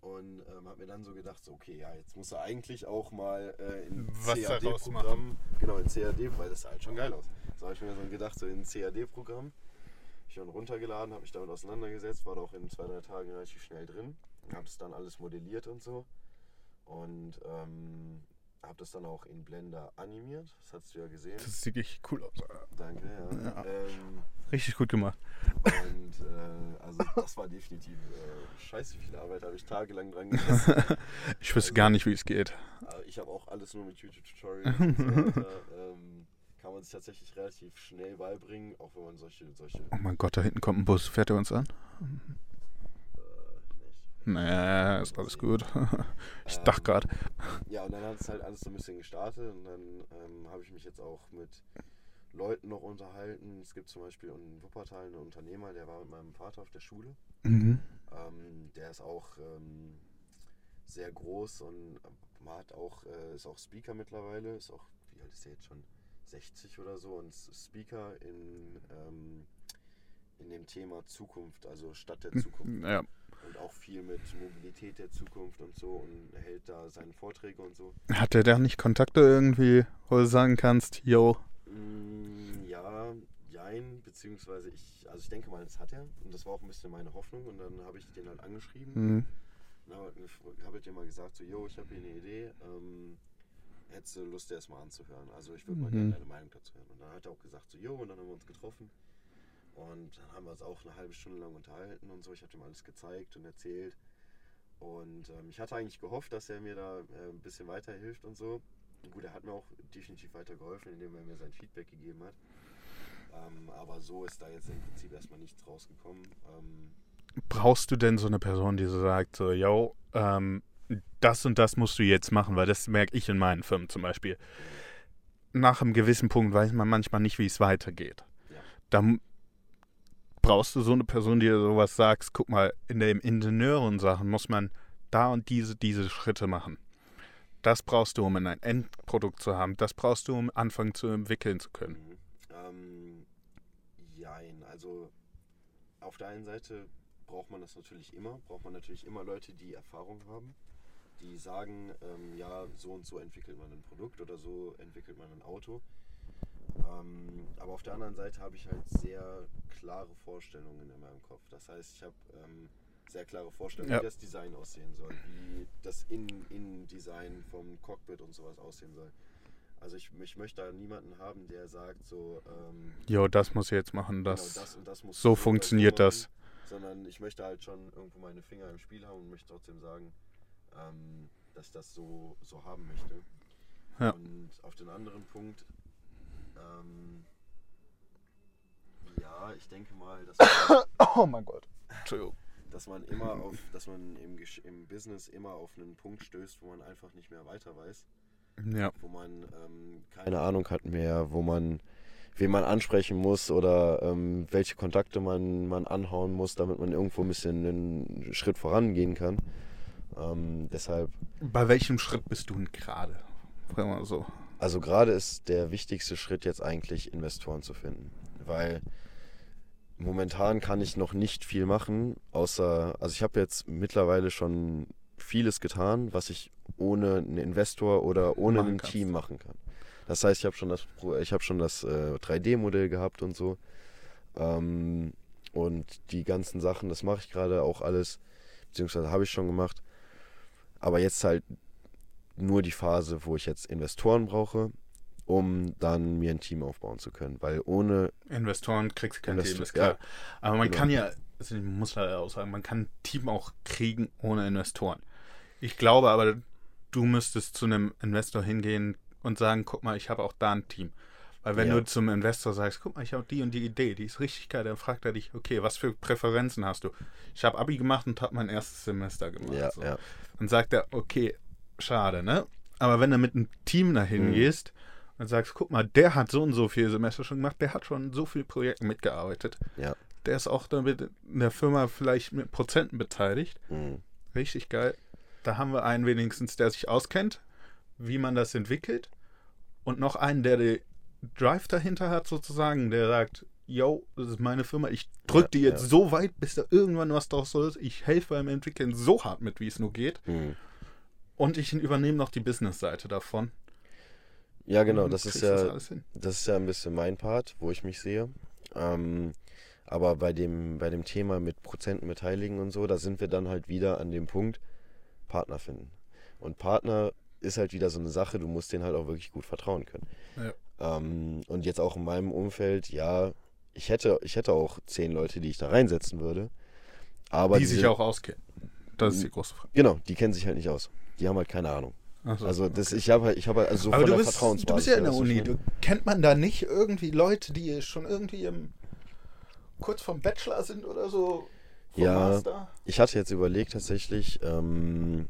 [SPEAKER 2] Und ähm, habe mir dann so gedacht, so, okay, ja, jetzt muss er eigentlich auch mal äh, in CAD-Programm, genau, in CAD, weil das sah halt schon geil aus. So habe ich mir so gedacht, so in CAD-Programm. Ich dann runtergeladen, habe mich damit auseinandergesetzt, war da auch in zwei, drei Tagen relativ schnell drin. Habe das dann alles modelliert und so. Und ähm, habe das dann auch in Blender animiert. Das hast du ja gesehen.
[SPEAKER 1] Das sieht richtig cool aus.
[SPEAKER 2] Danke, ja.
[SPEAKER 1] Ja.
[SPEAKER 2] Ähm,
[SPEAKER 1] Richtig gut gemacht.
[SPEAKER 2] und äh, also das war definitiv äh, scheiße viel Arbeit, habe ich tagelang dran gesessen.
[SPEAKER 1] Ich wüsste gar nicht, wie es geht.
[SPEAKER 2] Aber ich habe auch alles nur mit YouTube-Tutorials und so weiter. Ähm, kann man sich tatsächlich relativ schnell beibringen, auch wenn man solche, solche
[SPEAKER 1] Oh mein Gott, da hinten kommt ein Bus. Fährt er uns an? Nee, ist alles gut. Ich dachte
[SPEAKER 2] Ähm,
[SPEAKER 1] gerade.
[SPEAKER 2] Ja, und dann hat es halt alles so ein bisschen gestartet und dann ähm, habe ich mich jetzt auch mit Leuten noch unterhalten. Es gibt zum Beispiel in Wuppertal einen Unternehmer, der war mit meinem Vater auf der Schule.
[SPEAKER 1] Mhm.
[SPEAKER 2] Ähm, der ist auch ähm, sehr groß und man hat auch, äh, ist auch Speaker mittlerweile, ist auch, wie alt ist der jetzt schon? 60 oder so und Speaker in, ähm, in dem Thema Zukunft, also Stadt der Zukunft.
[SPEAKER 1] Ja.
[SPEAKER 2] Und auch viel mit Mobilität der Zukunft und so und hält da seine Vorträge und so.
[SPEAKER 1] Hat der da nicht Kontakte irgendwie, wo du sagen kannst, yo,
[SPEAKER 2] Mm, ja, jein, beziehungsweise ich, also ich denke mal, das hat er und das war auch ein bisschen meine Hoffnung und dann habe ich den halt angeschrieben
[SPEAKER 1] hm,
[SPEAKER 2] und habe halt dir mal gesagt, so, yo, ich habe hier eine Idee, ähm, hättest du Lust, dir das mal anzuhören? Also ich würde mal
[SPEAKER 1] Mhm.
[SPEAKER 2] gerne deine Meinung dazu hören. Und dann hat er auch gesagt, so, yo, und dann haben wir uns getroffen und dann haben wir uns auch eine halbe Stunde lang unterhalten und so. Ich habe ihm alles gezeigt und erzählt und ähm, ich hatte eigentlich gehofft, dass er mir da äh, ein bisschen weiterhilft und so. gut, er hat mir auch definitiv weitergeholfen, indem er mir sein Feedback gegeben hat. Ähm, aber so ist da jetzt im Prinzip erstmal nichts rausgekommen. Ähm,
[SPEAKER 1] Brauchst du denn so eine Person, die so sagt, so, yo, ähm, das und das musst du jetzt machen, weil das merke ich in meinen Firmen zum Beispiel. Nach einem gewissen Punkt weiß man manchmal nicht, wie es weitergeht.
[SPEAKER 2] Ja.
[SPEAKER 1] Dann brauchst du so eine Person, die dir sowas sagt, guck mal, in den Ingenieuren-Sachen muss man da und diese, diese Schritte machen. Das brauchst du, um ein Endprodukt zu haben. Das brauchst du, um anfangen zu entwickeln zu können.
[SPEAKER 2] Mhm. Ähm, jein, also auf der einen Seite braucht man das natürlich immer, braucht man natürlich immer Leute, die Erfahrung haben, die sagen, ähm, ja, so und so entwickelt man ein Produkt oder so entwickelt man ein Auto. Ähm, aber auf der anderen Seite habe ich halt sehr klare Vorstellungen in meinem Kopf. Das heißt, ich habe ähm, sehr klare Vorstellungen,
[SPEAKER 1] Ja.
[SPEAKER 2] wie das Design aussehen soll, wie das Innen-Design vom Cockpit und sowas aussehen soll. Also ich, ich möchte da niemanden haben, der sagt so, ähm,
[SPEAKER 1] Jo, das muss ich jetzt machen, das.
[SPEAKER 2] genau, das und das muss
[SPEAKER 1] so funktioniert
[SPEAKER 2] machen,
[SPEAKER 1] das.
[SPEAKER 2] Sondern ich möchte halt schon irgendwo meine Finger im Spiel haben und möchte trotzdem sagen, ähm, dass ich das so, so haben möchte.
[SPEAKER 1] Ja.
[SPEAKER 2] Und auf den anderen Punkt, ähm, ja, ich denke mal, dass man,
[SPEAKER 1] Oh mein Gott. Entschuldigung.
[SPEAKER 2] dass man immer auf, dass man im, im Business immer auf einen Punkt stößt, wo man einfach nicht mehr weiter weiß.
[SPEAKER 1] Ja.
[SPEAKER 2] wo man ähm, keine Ahnung hat mehr, wo man wen man ansprechen muss oder ähm, welche Kontakte man, man anhauen muss, damit man irgendwo ein bisschen einen Schritt vorangehen kann. Ähm, deshalb,
[SPEAKER 1] Bei welchem Schritt bist du denn gerade? Fragen wir mal so.
[SPEAKER 2] Also gerade ist der wichtigste Schritt jetzt eigentlich Investoren zu finden, weil momentan kann ich noch nicht viel machen, außer, also ich habe jetzt mittlerweile schon vieles getan, was ich ohne einen Investor oder ohne ein. Team machen kann. Das heißt, ich habe schon das, ich habe schon das äh, 3D-Modell gehabt und so. Ähm, und die ganzen Sachen, das mache ich gerade auch alles, beziehungsweise habe ich schon gemacht. Aber jetzt halt nur die Phase, wo ich jetzt Investoren brauche, um dann mir ein Team aufbauen zu können. Weil ohne
[SPEAKER 1] Investoren kriegst du kein
[SPEAKER 2] Investor-
[SPEAKER 1] Team, ist klar.
[SPEAKER 2] ja,
[SPEAKER 1] Aber man
[SPEAKER 2] genau.
[SPEAKER 1] kann ja, also ich muss leider auch sagen, man kann ein Team auch kriegen ohne Investoren. Ich glaube aber, du müsstest zu einem Investor hingehen und sagen, guck mal, ich habe auch da ein Team. Weil wenn
[SPEAKER 2] Ja.
[SPEAKER 1] du zum Investor sagst, guck mal, ich habe die und die Idee, die ist richtig geil, dann fragt er dich, okay, was für Präferenzen hast du? Ich habe Abi gemacht und habe mein erstes Semester gemacht.
[SPEAKER 2] ja,
[SPEAKER 1] so.
[SPEAKER 2] ja,
[SPEAKER 1] Dann sagt er, okay, schade, ne? Aber wenn du mit einem Team dahin
[SPEAKER 2] Mhm.
[SPEAKER 1] gehst und sagst, guck mal, der hat so und so viele Semester schon gemacht, der hat schon so viele Projekte mitgearbeitet.
[SPEAKER 2] Ja.
[SPEAKER 1] Der ist auch damit in der Firma vielleicht mit Prozenten beteiligt.
[SPEAKER 2] mhm.
[SPEAKER 1] Richtig geil. Da haben wir einen wenigstens, der sich auskennt, wie man das entwickelt. Und noch einen, der den Drive dahinter hat, sozusagen, der sagt, yo, das ist meine Firma, ich drück
[SPEAKER 2] Ja,
[SPEAKER 1] die jetzt
[SPEAKER 2] ja.
[SPEAKER 1] so weit, bis da irgendwann was draus ist. Ich helfe beim Entwickeln so hart mit, wie es nur geht.
[SPEAKER 2] Mhm.
[SPEAKER 1] Und ich übernehme noch die Business-Seite davon.
[SPEAKER 2] ja genau, das ist ja
[SPEAKER 1] hin.
[SPEAKER 2] Das ist ja ein bisschen mein Part, wo ich mich sehe. Ähm, aber bei dem, bei dem Thema mit Prozenten beteiligen und so, da sind wir dann halt wieder an dem Punkt, Partner finden. Und Partner ist halt wieder so eine Sache, du musst denen halt auch wirklich gut vertrauen können.
[SPEAKER 1] Ja.
[SPEAKER 2] Ähm, und jetzt auch in meinem Umfeld, ja, ich hätte, ich hätte auch zehn Leute, die ich da reinsetzen würde. Aber
[SPEAKER 1] die
[SPEAKER 2] diese-
[SPEAKER 1] sich auch auskennen. Das ist die große Frage.
[SPEAKER 2] Genau, die kennen sich halt nicht aus. Die haben halt keine Ahnung.
[SPEAKER 1] So,
[SPEAKER 2] Also das,
[SPEAKER 1] okay.
[SPEAKER 2] ich habe halt, ich habe halt also so
[SPEAKER 1] Aber
[SPEAKER 2] von
[SPEAKER 1] du
[SPEAKER 2] der
[SPEAKER 1] bist,
[SPEAKER 2] Vertrauensbasis.
[SPEAKER 1] du bist ja in der Uni. Du, kennt man da nicht irgendwie Leute, die schon irgendwie im, kurz vom Bachelor sind oder so? Vom
[SPEAKER 2] Ja.
[SPEAKER 1] Master?
[SPEAKER 2] Ich hatte jetzt überlegt, tatsächlich ähm,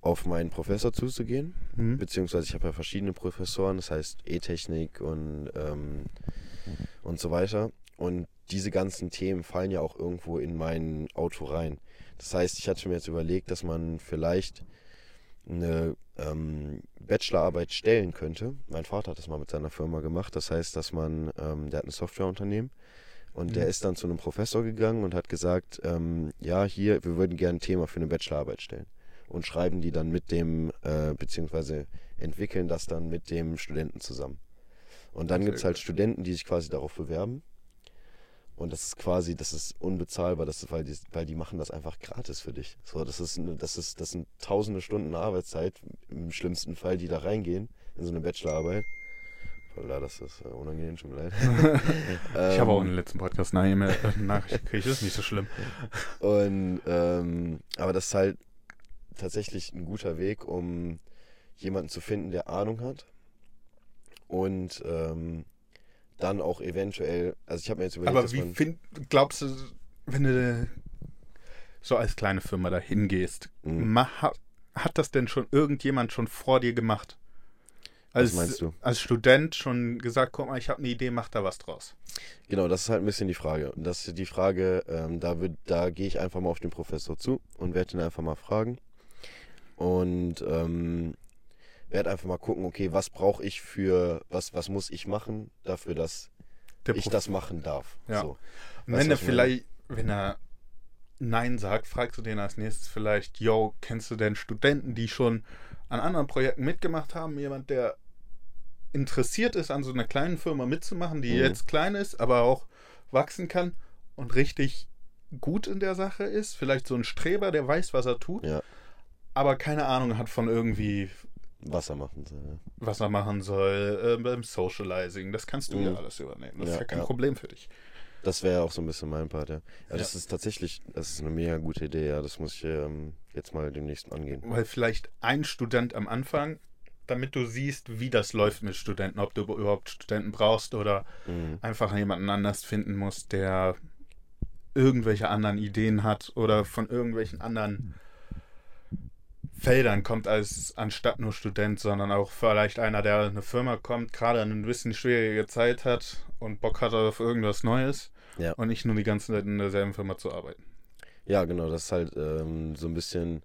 [SPEAKER 2] auf meinen Professor zuzugehen.
[SPEAKER 1] Mhm.
[SPEAKER 2] Beziehungsweise ich habe ja verschiedene Professoren, das heißt E-Technik und, ähm, und so weiter. Und diese ganzen Themen fallen ja auch irgendwo in mein Auto rein. Das heißt, ich hatte mir jetzt überlegt, dass man vielleicht eine ähm, Bachelorarbeit stellen könnte. Mein Vater hat das mal mit seiner Firma gemacht. Das heißt, dass man, ähm, der hat ein Softwareunternehmen und der
[SPEAKER 1] Mhm.
[SPEAKER 2] ist dann zu einem Professor gegangen und hat gesagt, ähm, ja, hier, wir würden gerne ein Thema für eine Bachelorarbeit stellen. Und schreiben die dann mit dem, äh, beziehungsweise entwickeln das dann mit dem Studenten zusammen. Und dann gibt es halt. Studenten, die sich quasi darauf bewerben. Und das ist quasi, das ist unbezahlbar, das ist, weil, die, weil die machen das einfach gratis für dich. So, das ist, eine- das ist, das sind tausende Stunden Arbeitszeit, im schlimmsten Fall, die da reingehen, in so eine Bachelorarbeit. Voila, das ist äh, unangenehm, schon leid.
[SPEAKER 1] Ich habe auch in
[SPEAKER 2] Ähm,
[SPEAKER 1] den letzten Podcast eine E-Mail- äh, Nachricht gekriegt, das ist nicht so schlimm.
[SPEAKER 2] Und ähm, aber das ist halt tatsächlich ein guter Weg, um jemanden zu finden, der Ahnung hat. Und ähm, dann auch eventuell, also ich habe mir jetzt überlegt,
[SPEAKER 1] Aber wie find, glaubst du, wenn du so als kleine Firma da hingehst,
[SPEAKER 2] Mhm.
[SPEAKER 1] hat das denn schon irgendjemand schon vor dir gemacht?
[SPEAKER 2] Was
[SPEAKER 1] Als,
[SPEAKER 2] meinst du?
[SPEAKER 1] als Student schon gesagt, guck mal, ich habe eine Idee, mach da was draus.
[SPEAKER 2] Genau, das ist halt ein bisschen die Frage. Und das ist die Frage, ähm, da, würd- da gehe ich einfach mal auf den Professor zu und werde ihn einfach mal fragen. Und ähm, werde einfach mal gucken, okay, was brauche ich für, was, was muss ich machen dafür, dass ich das machen darf.
[SPEAKER 1] Ja.
[SPEAKER 2] So.
[SPEAKER 1] Und
[SPEAKER 2] Weißt
[SPEAKER 1] wenn er vielleicht, wenn er Nein sagt, fragst du den als nächstes vielleicht, yo, kennst du denn Studenten, die schon an anderen Projekten mitgemacht haben? Jemand, der interessiert ist, an so einer kleinen Firma mitzumachen, die
[SPEAKER 2] Mhm.
[SPEAKER 1] jetzt klein ist, aber auch wachsen kann und richtig gut in der Sache ist? Vielleicht so ein Streber, der weiß, was er tut,
[SPEAKER 2] Ja,
[SPEAKER 1] aber keine Ahnung hat von irgendwie,
[SPEAKER 2] Wasser machen. So, ja.
[SPEAKER 1] was er machen soll, äh, beim Socializing. Das kannst du ja
[SPEAKER 2] Mhm.
[SPEAKER 1] alles übernehmen. Das
[SPEAKER 2] Ja,
[SPEAKER 1] ist ja kein
[SPEAKER 2] ja.
[SPEAKER 1] Problem für dich.
[SPEAKER 2] Das wäre auch so ein bisschen mein Part, ja. Ja, das
[SPEAKER 1] Ja.
[SPEAKER 2] ist tatsächlich, das ist eine mega gute Idee, ja. Das muss ich ähm, jetzt mal demnächst angehen.
[SPEAKER 1] Weil vielleicht ein Student am Anfang, damit du siehst, wie das läuft mit Studenten, ob du überhaupt Studenten brauchst oder
[SPEAKER 2] Mhm.
[SPEAKER 1] einfach jemanden anders finden musst, der irgendwelche anderen Ideen hat oder von irgendwelchen anderen Feldern kommt als anstatt nur Student, sondern auch vielleicht einer, der in eine Firma kommt, gerade eine bisschen schwierige Zeit hat und Bock hat auf irgendwas Neues
[SPEAKER 2] Ja.
[SPEAKER 1] und nicht nur die ganze Zeit in derselben Firma zu arbeiten.
[SPEAKER 2] Ja, genau, das ist halt ähm, so ein bisschen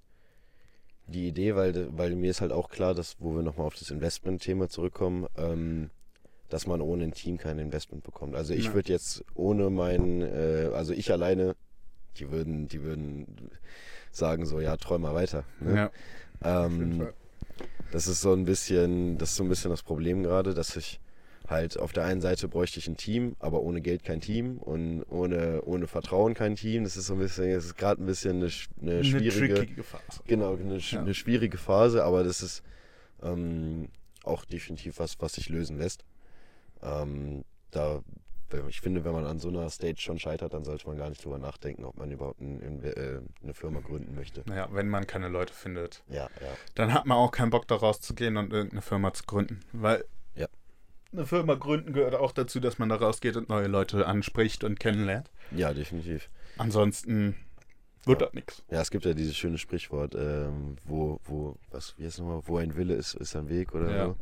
[SPEAKER 2] die Idee, weil, weil mir ist halt auch klar, dass, wo wir nochmal auf das Investment-Thema zurückkommen, ähm, dass man ohne ein Team kein Investment bekommt. Also ich würde jetzt ohne mein, äh, also ich alleine, die würden, die würden sagen so, ja, träum mal weiter. Ne?
[SPEAKER 1] Ja,
[SPEAKER 2] ähm, das ist so ein bisschen, das ist so ein bisschen das Problem gerade, dass ich halt auf der einen Seite bräuchte ich ein Team, aber ohne Geld kein Team und ohne, ohne Vertrauen kein Team. Das ist so ein bisschen, das ist gerade ein bisschen eine, eine
[SPEAKER 1] Eine
[SPEAKER 2] schwierige,
[SPEAKER 1] trickige Phase.
[SPEAKER 2] genau, eine,
[SPEAKER 1] Ja.
[SPEAKER 2] eine schwierige Phase, aber das ist ähm, auch definitiv was, was sich lösen lässt. Ähm, da, ich finde, wenn man an so einer Stage schon scheitert, dann sollte man gar nicht drüber nachdenken, ob man überhaupt ein, äh, eine Firma gründen möchte.
[SPEAKER 1] Naja, wenn man keine Leute findet.
[SPEAKER 2] Ja, ja.
[SPEAKER 1] dann hat man auch keinen Bock daraus zu gehen und irgendeine Firma zu gründen. Weil
[SPEAKER 2] Ja.
[SPEAKER 1] eine Firma gründen gehört auch dazu, dass man da rausgeht und neue Leute anspricht und kennenlernt.
[SPEAKER 2] Ja, definitiv.
[SPEAKER 1] Ansonsten wird
[SPEAKER 2] Ja.
[SPEAKER 1] das nichts.
[SPEAKER 2] Ja, es gibt ja dieses schöne Sprichwort, ähm, wo, wo, was, wie heißt nochmal, wo ein Wille ist, ist ein Weg oder
[SPEAKER 1] Ja.
[SPEAKER 2] so.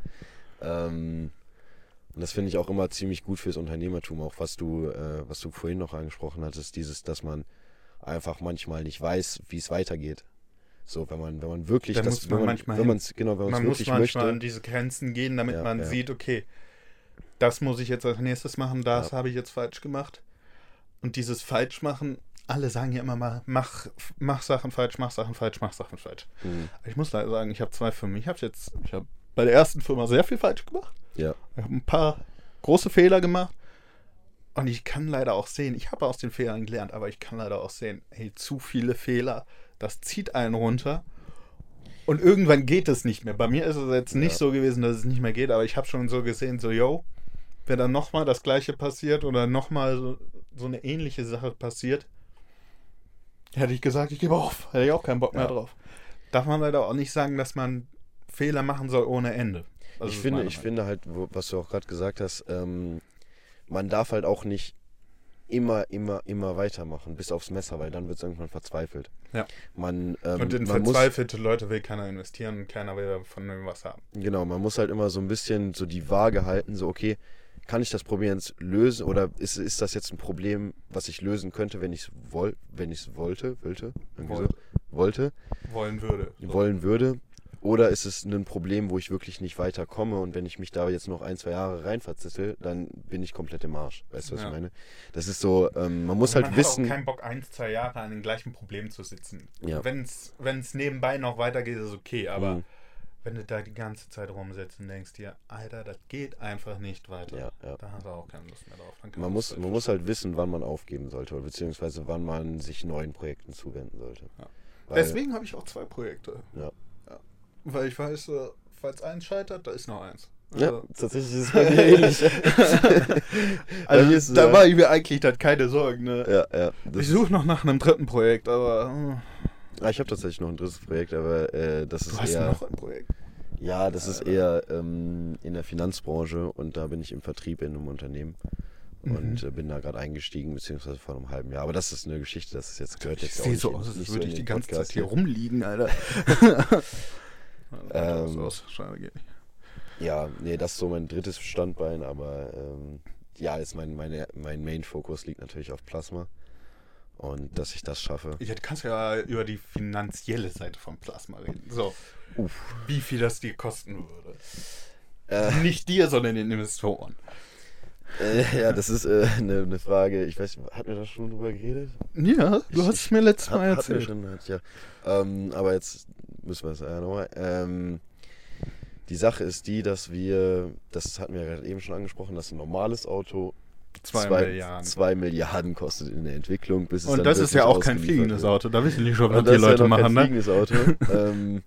[SPEAKER 2] Ähm, und das finde ich auch immer ziemlich gut fürs Unternehmertum, auch was du, äh, was du vorhin noch angesprochen hattest, dieses, dass man einfach manchmal nicht weiß, wie es weitergeht. So, wenn man, wenn man wirklich,
[SPEAKER 1] Da
[SPEAKER 2] das,
[SPEAKER 1] muss man
[SPEAKER 2] wenn man,
[SPEAKER 1] manchmal
[SPEAKER 2] wenn man's, genau, wenn man
[SPEAKER 1] Man
[SPEAKER 2] es
[SPEAKER 1] muss
[SPEAKER 2] wirklich
[SPEAKER 1] manchmal an
[SPEAKER 2] möchte,
[SPEAKER 1] diese Grenzen gehen, damit
[SPEAKER 2] Ja,
[SPEAKER 1] man
[SPEAKER 2] ja.
[SPEAKER 1] sieht, okay, das muss ich jetzt als nächstes machen, das habe ich jetzt falsch gemacht. Und dieses Falschmachen, alle sagen ja immer mal, mach, mach Sachen falsch, mach Sachen falsch, mach Sachen falsch.
[SPEAKER 2] Mhm.
[SPEAKER 1] Ich muss leider sagen, ich habe zwei Firmen. Ich habe jetzt, ich habe bei der ersten Firma sehr viel falsch gemacht.
[SPEAKER 2] ja,
[SPEAKER 1] Ich habe ein paar große Fehler gemacht. Und ich kann leider auch sehen, ich habe aus den Fehlern gelernt, aber ich kann leider auch sehen, hey, zu viele Fehler, das zieht einen runter. Und irgendwann geht es nicht mehr. Bei mir ist es jetzt nicht
[SPEAKER 2] Ja.
[SPEAKER 1] so gewesen, dass es nicht mehr geht, aber ich habe schon so gesehen, so, yo, wenn dann nochmal das gleiche passiert oder nochmal so, so eine ähnliche Sache passiert, hätte ich gesagt, ich gebe auf. Hätte ich auch keinen Bock mehr
[SPEAKER 2] Ja.
[SPEAKER 1] drauf. Darf man leider auch nicht sagen, dass man Fehler machen soll ohne Ende. Also
[SPEAKER 2] ich finde, ich
[SPEAKER 1] Meinung.
[SPEAKER 2] finde halt, was du auch gerade gesagt hast, ähm, man darf halt auch nicht immer, immer, immer weitermachen, bis aufs Messer, weil dann wird es irgendwann verzweifelt.
[SPEAKER 1] Ja.
[SPEAKER 2] Man, ähm,
[SPEAKER 1] Und in
[SPEAKER 2] man muss,
[SPEAKER 1] verzweifelte Leute will keiner investieren und keiner will von dem was haben.
[SPEAKER 2] genau, man muss halt immer so ein bisschen so die Waage halten, so okay, kann ich das Problem jetzt lösen oder ist, ist das jetzt ein Problem, was ich lösen könnte, wenn ich es woll, wenn ich es wollte, wollte, irgendwie
[SPEAKER 1] Wollte.
[SPEAKER 2] so, wollte,
[SPEAKER 1] Wollen würde.
[SPEAKER 2] wollen würde? Oder ist es ein Problem, wo ich wirklich nicht weiterkomme und wenn ich mich da jetzt noch ein, zwei Jahre reinverzittel, dann bin ich komplett im Arsch. Weißt du, was
[SPEAKER 1] Ja.
[SPEAKER 2] ich meine? Das ist so, ähm, man muss
[SPEAKER 1] man
[SPEAKER 2] halt
[SPEAKER 1] hat
[SPEAKER 2] wissen.
[SPEAKER 1] auch keinen Bock, ein, zwei Jahre an dem gleichen Problem zu sitzen.
[SPEAKER 2] Ja.
[SPEAKER 1] Wenn es nebenbei noch weitergeht, ist okay, aber
[SPEAKER 2] Mhm.
[SPEAKER 1] wenn du da die ganze Zeit rumsitzt und denkst dir, Alter, das geht einfach nicht weiter,
[SPEAKER 2] Ja, ja.
[SPEAKER 1] da hast du auch keine Lust mehr drauf.
[SPEAKER 2] Man muss,
[SPEAKER 1] halt
[SPEAKER 2] man muss halt wissen, wann man aufgeben sollte, oder beziehungsweise wann man sich neuen Projekten zuwenden sollte.
[SPEAKER 1] Ja. Deswegen habe ich auch zwei Projekte.
[SPEAKER 2] Ja.
[SPEAKER 1] Weil ich weiß, äh, falls eins scheitert, da ist noch eins.
[SPEAKER 2] Ja,
[SPEAKER 1] Also,
[SPEAKER 2] tatsächlich ist es bei mir ähnlich.
[SPEAKER 1] Also
[SPEAKER 2] ist,
[SPEAKER 1] da
[SPEAKER 2] äh,
[SPEAKER 1] mache ich mir eigentlich dann keine Sorgen. Ne?
[SPEAKER 2] Ja, ja.
[SPEAKER 1] Ich suche noch nach einem dritten Projekt, aber äh,
[SPEAKER 2] Ah, ich habe tatsächlich noch ein drittes Projekt, aber äh, das
[SPEAKER 1] du
[SPEAKER 2] ist
[SPEAKER 1] hast
[SPEAKER 2] eher.
[SPEAKER 1] noch ein Projekt.
[SPEAKER 2] Ja, das ist eher ähm, in der Finanzbranche und da bin ich im Vertrieb in einem Unternehmen und
[SPEAKER 1] Mhm.
[SPEAKER 2] bin da gerade eingestiegen, beziehungsweise vor einem halben Jahr. Aber das ist eine Geschichte, das ist jetzt gehört
[SPEAKER 1] Ich
[SPEAKER 2] jetzt auch
[SPEAKER 1] sehe so aus, als würde ich die ganze
[SPEAKER 2] Podcast
[SPEAKER 1] Zeit hier
[SPEAKER 2] hier.
[SPEAKER 1] rumliegen, Alter.
[SPEAKER 2] Ähm,
[SPEAKER 1] so aus. Schade, geht nicht.
[SPEAKER 2] Ja, nee, das ist so mein drittes Standbein, aber ähm, ja, jetzt mein, meine, mein Main-Fokus liegt natürlich auf Plasma und dass ich das schaffe.
[SPEAKER 1] Jetzt kannst du ja über die finanzielle Seite vom Plasma reden. So,
[SPEAKER 2] Uff.
[SPEAKER 1] wie viel das dir kosten würde.
[SPEAKER 2] Äh,
[SPEAKER 1] Nicht dir, sondern den Investoren.
[SPEAKER 2] äh, ja, das ist äh, eine, eine Frage, ich weiß, hatten wir da schon drüber geredet?
[SPEAKER 1] Ja, du
[SPEAKER 2] Ich-
[SPEAKER 1] hast es mir letztes
[SPEAKER 2] Hat-
[SPEAKER 1] Mal
[SPEAKER 2] wir
[SPEAKER 1] erzählt.
[SPEAKER 2] schon, hat, ja. Ähm, aber jetzt müssen wir es ja nochmal. Ähm, die Sache ist die, dass wir, das hatten wir ja gerade eben schon angesprochen, dass ein normales Auto
[SPEAKER 1] Zwei,
[SPEAKER 2] zwei,
[SPEAKER 1] Milliarden.
[SPEAKER 2] zwei Milliarden kostet in der Entwicklung, bis es
[SPEAKER 1] Und
[SPEAKER 2] dann
[SPEAKER 1] das ist ja auch kein fliegendes. Auto. Da wissen die schon, was die
[SPEAKER 2] das
[SPEAKER 1] Leute
[SPEAKER 2] ja
[SPEAKER 1] machen,
[SPEAKER 2] kein
[SPEAKER 1] ne?
[SPEAKER 2] fliegendes Auto. ähm,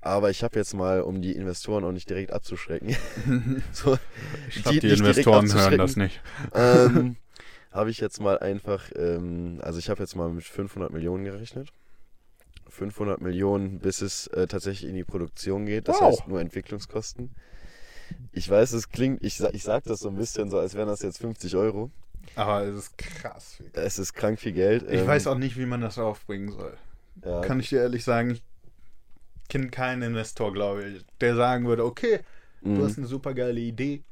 [SPEAKER 2] aber ich habe jetzt mal, um die Investoren auch nicht direkt abzuschrecken, so,
[SPEAKER 1] Ich glaube, die,
[SPEAKER 2] direkt
[SPEAKER 1] Investoren hören das nicht.
[SPEAKER 2] ähm, habe ich jetzt mal einfach, ähm, also ich habe jetzt mal mit 500 Millionen gerechnet. 500 Millionen, bis es äh, tatsächlich in die Produktion geht. Das
[SPEAKER 1] Wow.
[SPEAKER 2] heißt nur Entwicklungskosten. Ich weiß, es klingt, ich, ich sage das so ein bisschen so, als wären das jetzt 50 Euro.
[SPEAKER 1] Aber es ist krass. viel.
[SPEAKER 2] Es ist krank viel Geld.
[SPEAKER 1] Ich
[SPEAKER 2] ähm,
[SPEAKER 1] weiß auch nicht, wie man das aufbringen soll.
[SPEAKER 2] ja,
[SPEAKER 1] Kann ich dir ehrlich sagen, ich kenne keinen Investor, glaube ich, der sagen würde, okay, du
[SPEAKER 2] mhm.
[SPEAKER 1] hast eine super geile Idee,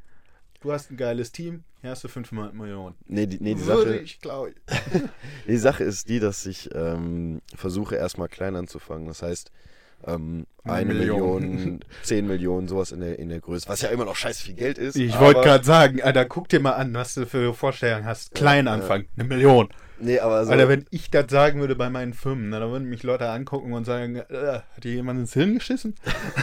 [SPEAKER 1] du hast ein geiles Team, hier hast du 500 Millionen.
[SPEAKER 2] Nee, die, nee, die
[SPEAKER 1] würde
[SPEAKER 2] Sache,
[SPEAKER 1] ich, glaube ich.
[SPEAKER 2] die Sache ist die, dass ich ähm, versuche erstmal klein anzufangen. Das heißt, ähm, eine
[SPEAKER 1] Million.
[SPEAKER 2] Million, 10 Millionen, sowas in der, in der Größe. Was ja immer noch scheiße viel Geld ist.
[SPEAKER 1] Ich wollte gerade sagen, Alter, guck dir mal an, was du für Vorstellungen hast. Klein
[SPEAKER 2] Ja,
[SPEAKER 1] anfangen, eine Million.
[SPEAKER 2] Nee, aber so.
[SPEAKER 1] Alter, wenn ich das sagen würde bei meinen Firmen, na, dann würden mich Leute angucken und sagen, äh, hat dir jemand ins Hirn geschissen?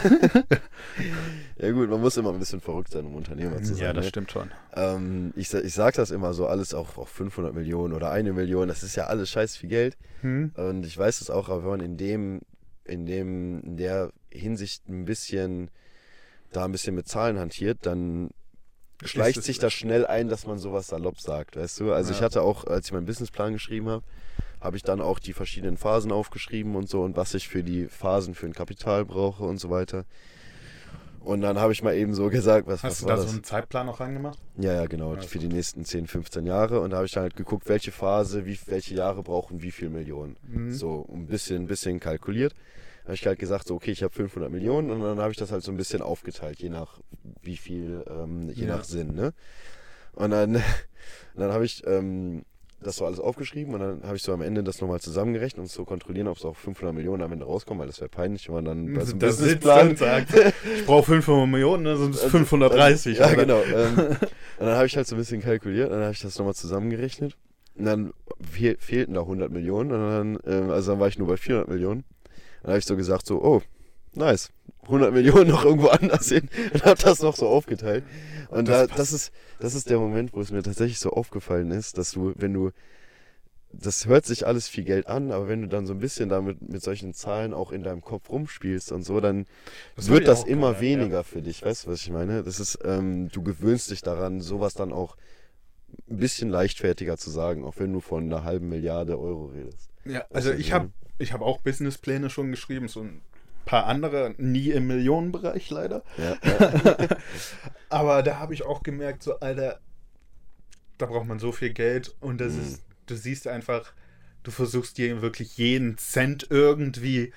[SPEAKER 2] ja gut, man muss immer ein bisschen verrückt sein, um Unternehmer zu sein.
[SPEAKER 1] Ja, das
[SPEAKER 2] ne?
[SPEAKER 1] stimmt schon.
[SPEAKER 2] Ähm, ich, ich sag das immer so, alles auch auf 500 Millionen oder eine Million, das ist ja alles scheiß viel Geld.
[SPEAKER 1] Hm?
[SPEAKER 2] Und ich weiß es auch, aber wenn man in dem, in dem, in der Hinsicht ein bisschen, da ein bisschen mit Zahlen hantiert, dann schleicht sich das schnell ein, dass man sowas salopp sagt, weißt du? Also
[SPEAKER 1] Ja.
[SPEAKER 2] ich hatte auch, als ich meinen Businessplan geschrieben habe, habe ich dann auch die verschiedenen Phasen aufgeschrieben und so und was ich für die Phasen für ein Kapital brauche und so weiter. Und dann habe ich mal eben so gesagt, was,
[SPEAKER 1] Hast
[SPEAKER 2] was
[SPEAKER 1] du
[SPEAKER 2] war
[SPEAKER 1] da
[SPEAKER 2] das?
[SPEAKER 1] so einen Zeitplan noch reingemacht?
[SPEAKER 2] Ja, ja, genau,
[SPEAKER 1] Ja,
[SPEAKER 2] für die nächsten 10, 15 Jahre. Und da habe ich dann halt geguckt, welche Phase, wie, welche Jahre brauchen wie viel Millionen.
[SPEAKER 1] Mhm.
[SPEAKER 2] So ein bisschen, ein bisschen kalkuliert. Da habe ich halt gesagt, so, okay, ich habe 500 Millionen und dann habe ich das halt so ein bisschen aufgeteilt, je nach wie viel, ähm, je
[SPEAKER 1] Ja.
[SPEAKER 2] nach Sinn, ne? Und dann, dann habe ich ähm, das so alles aufgeschrieben und dann habe ich so am Ende das nochmal zusammengerechnet, um zu kontrollieren, ob es auch 500 Millionen am Ende rauskommen, weil das wäre peinlich, wenn man dann bei so einem
[SPEAKER 1] Da sitzt
[SPEAKER 2] Businessplan
[SPEAKER 1] und sagt, ich brauche 500 Millionen, dann sind es
[SPEAKER 2] Also,
[SPEAKER 1] 530.
[SPEAKER 2] Ja,
[SPEAKER 1] oder?
[SPEAKER 2] genau. Ähm, und dann habe ich halt so ein bisschen kalkuliert, dann habe ich das nochmal zusammengerechnet. Und dann fehl, fehlten da 100 Millionen. Und dann, ähm, also dann war ich nur bei 400 Millionen. Dann habe ich so gesagt, so, oh, nice. 100 Millionen noch irgendwo anders hin. Und habe das noch so aufgeteilt. Und
[SPEAKER 1] Das
[SPEAKER 2] da, das, ist, das ist der Moment, wo es mir tatsächlich so aufgefallen ist, dass du, wenn du, das hört sich alles viel Geld an, aber wenn du dann so ein bisschen damit mit solchen Zahlen auch in deinem Kopf rumspielst und so, dann
[SPEAKER 1] Das
[SPEAKER 2] wird das immer
[SPEAKER 1] gerne,
[SPEAKER 2] weniger für dich. Weißt du, was ich meine? Das ist, ähm, du gewöhnst dich daran, sowas dann auch ein bisschen leichtfertiger zu sagen, auch wenn du von einer halben Milliarde Euro redest.
[SPEAKER 1] Ja, also
[SPEAKER 2] Also,
[SPEAKER 1] ich habe ich hab auch Businesspläne schon geschrieben, so ein paar andere, nie im Millionenbereich leider.
[SPEAKER 2] Ja, ja,
[SPEAKER 1] Aber da habe ich auch gemerkt, so, Alter, da braucht man so viel Geld und das
[SPEAKER 2] Mhm.
[SPEAKER 1] ist, du siehst einfach, du versuchst dir wirklich jeden Cent irgendwie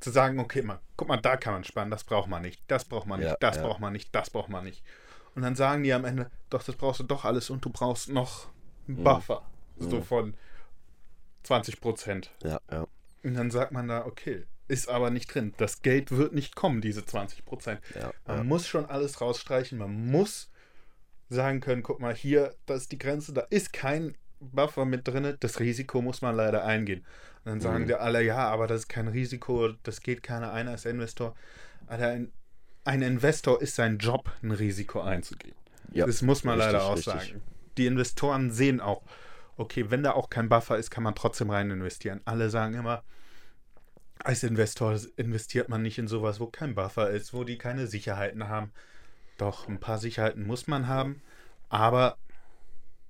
[SPEAKER 1] zu sagen, okay, mal, guck mal, da kann man sparen, das braucht man nicht, das braucht man nicht,
[SPEAKER 2] Ja,
[SPEAKER 1] das braucht man nicht, das braucht man nicht. Und dann sagen die am Ende, doch, das brauchst du doch alles und du brauchst noch einen
[SPEAKER 2] Mhm.
[SPEAKER 1] Buffer, so
[SPEAKER 2] Mhm.
[SPEAKER 1] von 20 Prozent.
[SPEAKER 2] ja, ja.
[SPEAKER 1] Und dann sagt man da, okay, ist aber nicht drin. Das Geld wird nicht kommen, diese 20 Prozent.
[SPEAKER 2] ja,
[SPEAKER 1] Man
[SPEAKER 2] ja.
[SPEAKER 1] muss schon alles rausstreichen. Man muss sagen können, guck mal, hier, das ist die Grenze, da ist kein Buffer mit drin. Das Risiko muss man leider eingehen. Und dann sagen
[SPEAKER 2] Mhm.
[SPEAKER 1] dir alle, ja, aber das ist kein Risiko, das geht keiner ein als Investor. Alter, ein, ein Investor ist sein Job, ein Risiko einzugehen.
[SPEAKER 2] ja.
[SPEAKER 1] das muss man
[SPEAKER 2] richtig,
[SPEAKER 1] leider auch
[SPEAKER 2] richtig.
[SPEAKER 1] sagen. Die Investoren sehen auch, okay, wenn da auch kein Buffer ist, kann man trotzdem rein investieren. Alle sagen immer, als Investor investiert man nicht in sowas, wo kein Buffer ist, wo die keine Sicherheiten haben. Doch, ein paar Sicherheiten muss man haben, aber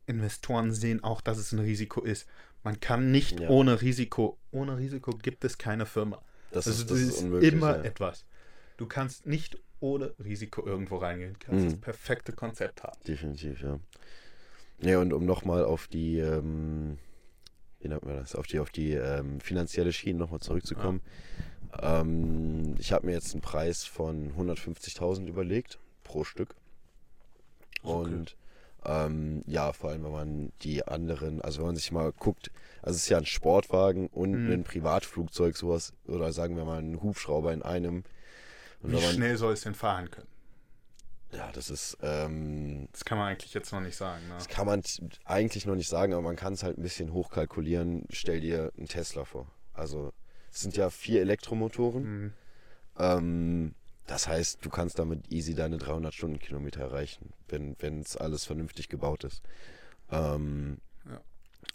[SPEAKER 1] Investoren sehen auch, dass es ein Risiko ist. Man kann nicht
[SPEAKER 2] Ja.
[SPEAKER 1] ohne Risiko, ohne Risiko gibt es keine Firma.
[SPEAKER 2] Das,
[SPEAKER 1] also
[SPEAKER 2] ist, das ist unmöglich.
[SPEAKER 1] immer
[SPEAKER 2] ja.
[SPEAKER 1] etwas. Du kannst nicht ohne Risiko irgendwo reingehen. Du kannst
[SPEAKER 2] Mhm.
[SPEAKER 1] das perfekte Konzept haben.
[SPEAKER 2] Definitiv, ja. Ja, und um nochmal auf die, ähm, wie nennt man das, auf die, auf die ähm, finanzielle Schiene nochmal zurückzukommen. Ähm, ich habe mir jetzt einen Preis von 150.000 überlegt pro Stück.
[SPEAKER 1] Okay.
[SPEAKER 2] Und ähm, ja, vor allem, wenn man die anderen, also wenn man sich mal guckt, also es ist ja ein Sportwagen und
[SPEAKER 1] Mhm.
[SPEAKER 2] ein Privatflugzeug, sowas, oder sagen wir mal ein Hubschrauber in einem. Und
[SPEAKER 1] Wie
[SPEAKER 2] man,
[SPEAKER 1] schnell soll es denn fahren können?
[SPEAKER 2] Ja, das ist, ähm,
[SPEAKER 1] Das kann man eigentlich jetzt noch nicht sagen. Ne?
[SPEAKER 2] Das kann man eigentlich noch nicht sagen, aber man kann es halt ein bisschen hochkalkulieren. Stell dir einen Tesla vor. Also es sind ja vier Elektromotoren.
[SPEAKER 1] Mhm.
[SPEAKER 2] Ähm, das heißt, du kannst damit easy deine 300 Stundenkilometer erreichen, wenn es alles vernünftig gebaut ist. Ähm,
[SPEAKER 1] Ja.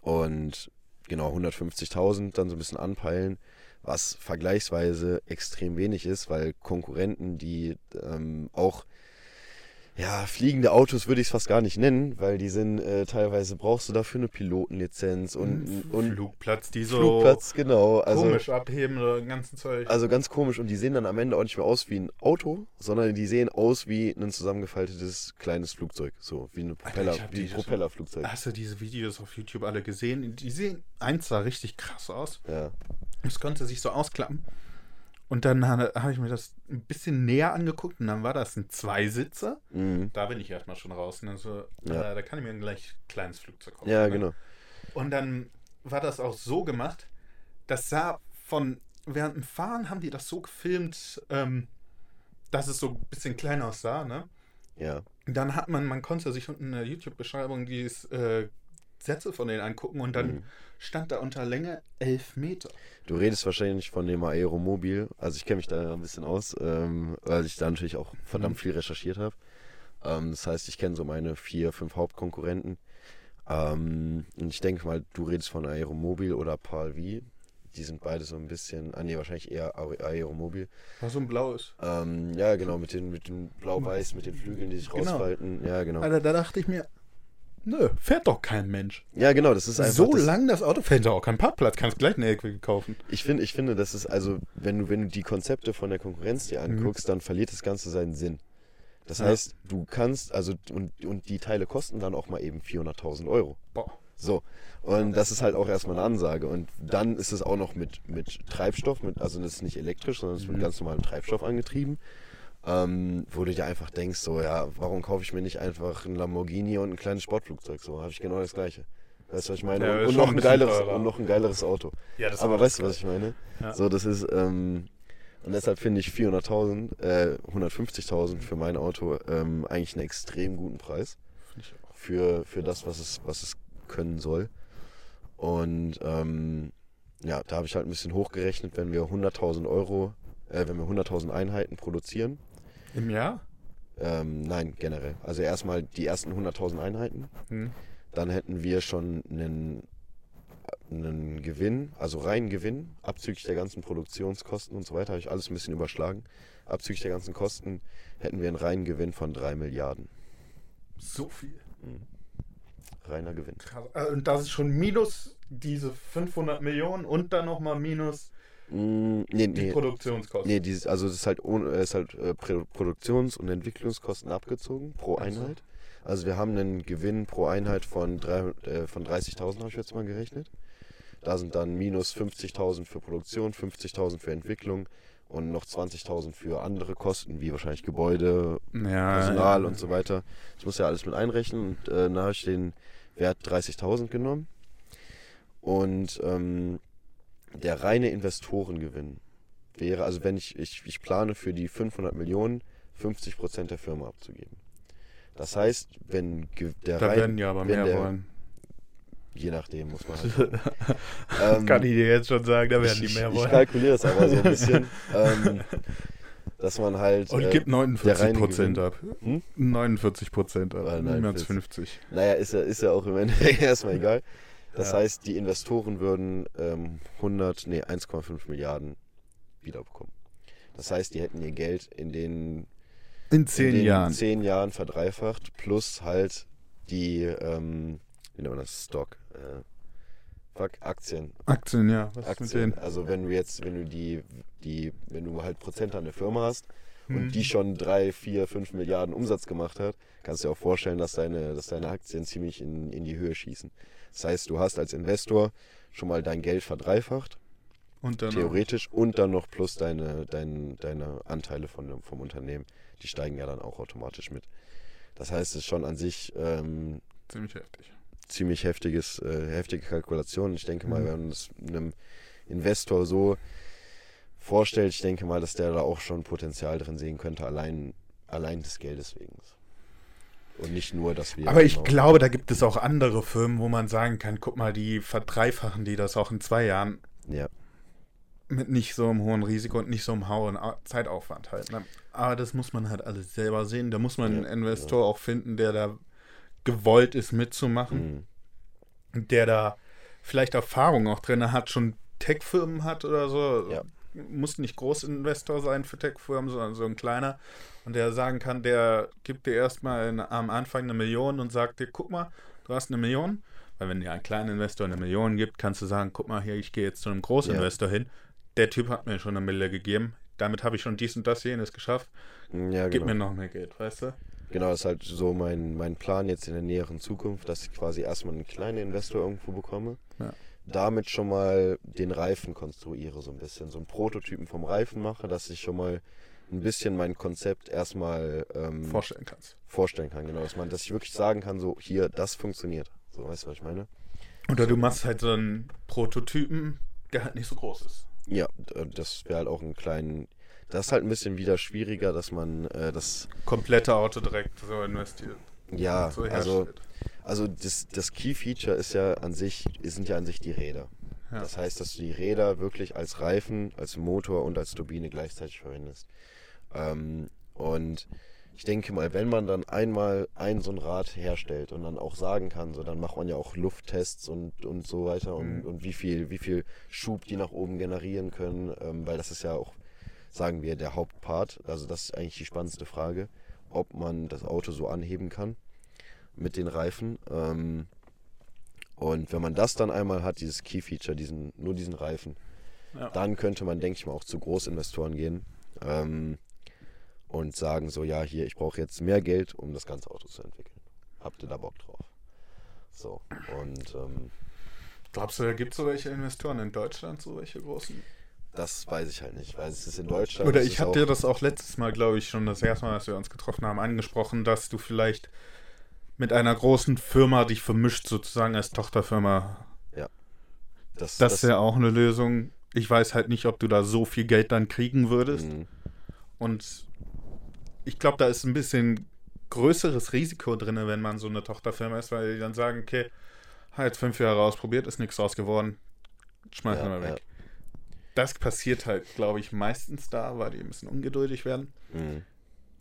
[SPEAKER 2] Und genau 150.000 dann so ein bisschen anpeilen, was vergleichsweise extrem wenig ist, weil Konkurrenten, die ähm, auch ja, fliegende Autos würde ich es fast gar nicht nennen, weil die sind äh, teilweise brauchst du dafür eine Pilotenlizenz und,
[SPEAKER 1] F-
[SPEAKER 2] und
[SPEAKER 1] Flugplatz, die so
[SPEAKER 2] Flugplatz, genau. Also,
[SPEAKER 1] komisch abheben oder den ganzen Zeug.
[SPEAKER 2] also ganz komisch und die sehen dann am Ende auch nicht mehr aus wie ein Auto, sondern die sehen aus wie ein zusammengefaltetes kleines Flugzeug, so wie eine Propeller,
[SPEAKER 1] hab
[SPEAKER 2] wie ein Propellerflugzeug.
[SPEAKER 1] Hast du diese Videos auf YouTube alle gesehen? Die sehen, eins sah richtig krass aus.
[SPEAKER 2] Ja,
[SPEAKER 1] Es konnte sich so ausklappen. Und dann habe hab ich mir das ein bisschen näher angeguckt und dann war das ein Zweisitzer.
[SPEAKER 2] mhm.
[SPEAKER 1] Da bin ich erstmal schon raus. Ne? So,
[SPEAKER 2] Ja.
[SPEAKER 1] äh, da kann ich mir gleich ein kleines Flugzeug kaufen.
[SPEAKER 2] ja
[SPEAKER 1] ne?
[SPEAKER 2] genau.
[SPEAKER 1] Und dann war das auch so gemacht, das sah von, während dem Fahren haben die das so gefilmt, ähm, dass es so ein bisschen klein aussah, ne?
[SPEAKER 2] Ja,
[SPEAKER 1] Dann hat man, man konnte sich unten in der YouTube-Beschreibung die äh, Sätze von denen angucken und dann
[SPEAKER 2] Mhm.
[SPEAKER 1] stand da unter Länge 11 Meter.
[SPEAKER 2] du redest wahrscheinlich von dem Aeromobil. Also ich kenne mich da ein bisschen aus, ähm, weil ich da natürlich auch verdammt
[SPEAKER 1] Mhm.
[SPEAKER 2] viel recherchiert habe. Ähm, das heißt, ich kenne so meine vier, fünf Hauptkonkurrenten. Ähm, und ich denke mal, du redest von Aeromobil oder PAL-V. Die sind beide so ein bisschen, ah nee, wahrscheinlich eher Aer- Aeromobil.
[SPEAKER 1] Was so ein blaues.
[SPEAKER 2] Ähm, ja, genau, mit den, mit den Blau-Weiß, mit den Flügeln, die sich
[SPEAKER 1] Genau.
[SPEAKER 2] rausfalten. Ja, genau.
[SPEAKER 1] Alter, da dachte ich mir, nö, fährt doch kein Mensch.
[SPEAKER 2] Ja, genau, das ist einfach.
[SPEAKER 1] So
[SPEAKER 2] das,
[SPEAKER 1] lang das Auto fährt doch auch kein Parkplatz, kannst gleich eine Ecke kaufen.
[SPEAKER 2] Ich finde, ich finde, das ist also, wenn du, wenn du die Konzepte von der Konkurrenz dir anguckst, dann verliert das Ganze seinen Sinn. Das
[SPEAKER 1] Mhm. Ja.
[SPEAKER 2] heißt, du kannst, also, und, und die Teile kosten dann auch mal eben 400.000 Euro.
[SPEAKER 1] Boah.
[SPEAKER 2] So. Und das ist halt auch erstmal eine Ansage. Und dann ist es auch noch mit, mit Treibstoff, mit, also das ist nicht elektrisch, sondern es ist mit
[SPEAKER 1] Mhm.
[SPEAKER 2] ganz normalem Treibstoff angetrieben. Ähm, wo du dir einfach denkst, so, ja, warum kaufe ich mir nicht einfach ein Lamborghini und ein kleines Sportflugzeug? So, habe ich genau das gleiche. Weißt du, was ich meine?
[SPEAKER 1] Ja,
[SPEAKER 2] und, noch
[SPEAKER 1] ein
[SPEAKER 2] geileres,
[SPEAKER 1] teurer.
[SPEAKER 2] und noch ein geileres Auto.
[SPEAKER 1] Ja, das
[SPEAKER 2] Aber weißt du, was ich meine?
[SPEAKER 1] Ja.
[SPEAKER 2] So, das ist, ähm, und deshalb finde ich 400.000, äh, 150.000 für mein Auto ähm, eigentlich einen extrem guten Preis für, für das, was es, was es können soll. Und ähm, ja, da habe ich halt ein bisschen hochgerechnet, wenn wir 100.000 Euro, äh, wenn wir 100.000 Einheiten produzieren.
[SPEAKER 1] Im Jahr?
[SPEAKER 2] Ähm, nein, generell. Also erstmal die ersten 100.000 Einheiten.
[SPEAKER 1] Hm.
[SPEAKER 2] Dann hätten wir schon einen, einen Gewinn, also reinen Gewinn, abzüglich der ganzen Produktionskosten und so weiter, habe ich alles ein bisschen überschlagen. Abzüglich der ganzen Kosten hätten wir einen reinen Gewinn von 3 Milliarden.
[SPEAKER 1] So viel.
[SPEAKER 2] Reiner Gewinn.
[SPEAKER 1] Äh, Und das ist schon minus diese 500 Millionen und dann nochmal minus
[SPEAKER 2] Mm, nee,
[SPEAKER 1] die
[SPEAKER 2] nee.
[SPEAKER 1] Produktionskosten.
[SPEAKER 2] Nee, dieses, also es ist halt, ist halt äh, Pro- Produktions- und Entwicklungskosten abgezogen pro. Einheit. Also wir haben einen Gewinn pro Einheit von, drei- äh, von 30.000, habe ich jetzt mal gerechnet. Da sind dann minus 50.000 für Produktion, 50.000 für Entwicklung und noch 20.000 für andere Kosten, wie wahrscheinlich Gebäude,
[SPEAKER 1] Ja,
[SPEAKER 2] Personal
[SPEAKER 1] ja.
[SPEAKER 2] und so weiter. Das muss ja alles mit einrechnen und äh, da habe ich den Wert 30.000 genommen. Und ähm, der reine Investorengewinn wäre, also wenn ich, ich, ich plane für die 500 Millionen 50 Prozent der Firma abzugeben. Das heißt, wenn der
[SPEAKER 1] Da
[SPEAKER 2] rein-
[SPEAKER 1] werden die aber mehr
[SPEAKER 2] der-
[SPEAKER 1] wollen.
[SPEAKER 2] je nachdem muss man halt. ähm,
[SPEAKER 1] Kann ich dir jetzt schon sagen, da werden
[SPEAKER 2] ich,
[SPEAKER 1] die mehr
[SPEAKER 2] ich, ich
[SPEAKER 1] wollen.
[SPEAKER 2] kalkuliere es aber so ein bisschen, ähm, dass man halt.
[SPEAKER 1] Und
[SPEAKER 2] äh,
[SPEAKER 1] gibt 49
[SPEAKER 2] reine
[SPEAKER 1] Prozent ab.
[SPEAKER 2] Hm?
[SPEAKER 1] 49 Prozent ab. Niemals
[SPEAKER 2] 49.
[SPEAKER 1] 50.
[SPEAKER 2] Naja, ist ja, ist ja auch im Endeffekt erstmal egal. Das
[SPEAKER 1] Ja.
[SPEAKER 2] heißt, die Investoren würden ähm, 100, nee, 1,5 Milliarden wiederbekommen. Das heißt, die hätten ihr Geld in den,
[SPEAKER 1] In
[SPEAKER 2] in
[SPEAKER 1] zehn
[SPEAKER 2] den
[SPEAKER 1] Jahren.
[SPEAKER 2] zehn Jahren verdreifacht, plus halt die, ähm, wie nennt man das, Stock, äh, fuck, Aktien.
[SPEAKER 1] Aktien, ja. Was
[SPEAKER 2] Aktien. Also wenn du jetzt, wenn du die, die, wenn du halt Prozent an der Firma hast
[SPEAKER 1] Mhm.
[SPEAKER 2] und die schon drei, vier, fünf Milliarden Umsatz gemacht hat, kannst du dir auch vorstellen, dass deine, dass deine Aktien ziemlich in, in die Höhe schießen. Das heißt, du hast als Investor schon mal dein Geld verdreifacht,
[SPEAKER 1] Und
[SPEAKER 2] theoretisch, und dann noch plus deine, dein, deine Anteile von, vom Unternehmen. Die steigen ja dann auch automatisch mit. Das heißt, es ist schon an sich ähm,
[SPEAKER 1] ziemlich heftig.
[SPEAKER 2] ziemlich heftiges, äh, heftige Kalkulation. Ich denke mal,
[SPEAKER 1] Mhm.
[SPEAKER 2] wenn man es einem Investor so vorstellt, ich denke mal, dass der da auch schon Potenzial drin sehen könnte, allein, allein des Geldes wegen. Und nicht nur, dass wir.
[SPEAKER 1] Aber ich
[SPEAKER 2] genau-
[SPEAKER 1] glaube, da gibt es auch andere Firmen, wo man sagen kann, guck mal, die verdreifachen die das auch in zwei Jahren
[SPEAKER 2] Ja,
[SPEAKER 1] mit nicht so einem hohen Risiko und nicht so einem hohen Au- Zeitaufwand halt. Ne? Aber das muss man halt alles selber sehen. Da muss man
[SPEAKER 2] Ja,
[SPEAKER 1] einen Investor auch finden, der da gewollt ist mitzumachen.
[SPEAKER 2] mhm.
[SPEAKER 1] der da vielleicht Erfahrung auch drin hat, schon Tech-Firmen hat oder so.
[SPEAKER 2] Ja.
[SPEAKER 1] Muss nicht Großinvestor sein für Tech-Firmen, sondern so ein kleiner. Und der sagen kann, der gibt dir erstmal in- am Anfang eine Million und sagt dir, guck mal, du hast eine Million. Weil wenn dir ein kleiner Investor eine Million gibt, kannst du sagen, guck mal hier, ich gehe jetzt zu einem Großinvestor hin. Der Typ hat mir schon eine Mille gegeben. Damit habe ich schon dies und das jenes geschafft.
[SPEAKER 2] ja
[SPEAKER 1] Gib
[SPEAKER 2] genau.
[SPEAKER 1] mir noch mehr Geld, weißt du?
[SPEAKER 2] Genau, das ist halt so mein, mein Plan jetzt in der näheren Zukunft, dass ich quasi erstmal einen kleinen Investor irgendwo bekomme.
[SPEAKER 1] Ja.
[SPEAKER 2] Damit schon mal den Reifen konstruiere, so ein bisschen. So einen Prototypen vom Reifen mache, dass ich schon mal ein bisschen mein Konzept erstmal ähm,
[SPEAKER 1] Vorstellen kannst.
[SPEAKER 2] vorstellen kann. Genau, dass man, dass ich wirklich sagen kann, so hier, das funktioniert. So, weißt du, was ich meine?
[SPEAKER 1] Oder du machst halt so einen Prototypen, der halt nicht so groß ist.
[SPEAKER 2] Ja, d- das wäre halt auch ein kleinen. Das ist halt ein bisschen wieder schwieriger, dass man äh, das.
[SPEAKER 1] komplette Auto direkt so investiert.
[SPEAKER 2] Ja,
[SPEAKER 1] so
[SPEAKER 2] also. Also das, das Key-Feature ist ja an sich, sind ja an sich die Räder.
[SPEAKER 1] Ja.
[SPEAKER 2] Das heißt, dass du die Räder wirklich als Reifen, als Motor und als Turbine gleichzeitig verwendest. Ähm, und ich denke mal, wenn man dann einmal ein so ein Rad herstellt und dann auch sagen kann, so dann macht man ja auch Lufttests und, und so weiter und,
[SPEAKER 1] Mhm.
[SPEAKER 2] und wie viel, wie viel Schub die nach oben generieren können, ähm, weil das ist ja auch, sagen wir, der Hauptpart. Also das ist eigentlich die spannendste Frage, ob man das Auto so anheben kann mit den Reifen. Ähm, und wenn man das dann einmal hat, dieses Key-Feature, diesen, nur diesen Reifen,
[SPEAKER 1] Ja.
[SPEAKER 2] dann könnte man, denke ich mal, auch zu Großinvestoren gehen ähm, und sagen so, ja, hier, ich brauche jetzt mehr Geld, um das ganze Auto zu entwickeln. Habt ihr da Bock drauf? So, und ähm,
[SPEAKER 1] Glaubst du, da gibt es so welche Investoren in Deutschland, so welche großen?
[SPEAKER 2] das weiß ich halt nicht, weil es ist in Deutschland.
[SPEAKER 1] Oder ich hatte
[SPEAKER 2] auch-
[SPEAKER 1] dir das auch letztes Mal, glaube ich, schon das erste Mal, dass wir uns getroffen haben, angesprochen, dass du vielleicht mit einer großen Firma dich vermischt, sozusagen als Tochterfirma.
[SPEAKER 2] das,
[SPEAKER 1] Das ist ja auch eine Lösung. Ich weiß halt nicht, ob du da so viel Geld dann kriegen würdest.
[SPEAKER 2] mh,
[SPEAKER 1] Und ich glaube, da ist ein bisschen größeres Risiko drin, wenn man so eine Tochterfirma ist, weil die dann sagen, okay, halt fünf Jahre ausprobiert, ist nichts draus geworden, schmeißen
[SPEAKER 2] Ja,
[SPEAKER 1] wir weg. Das passiert halt, glaube ich, meistens da, weil die ein bisschen ungeduldig werden.
[SPEAKER 2] mh,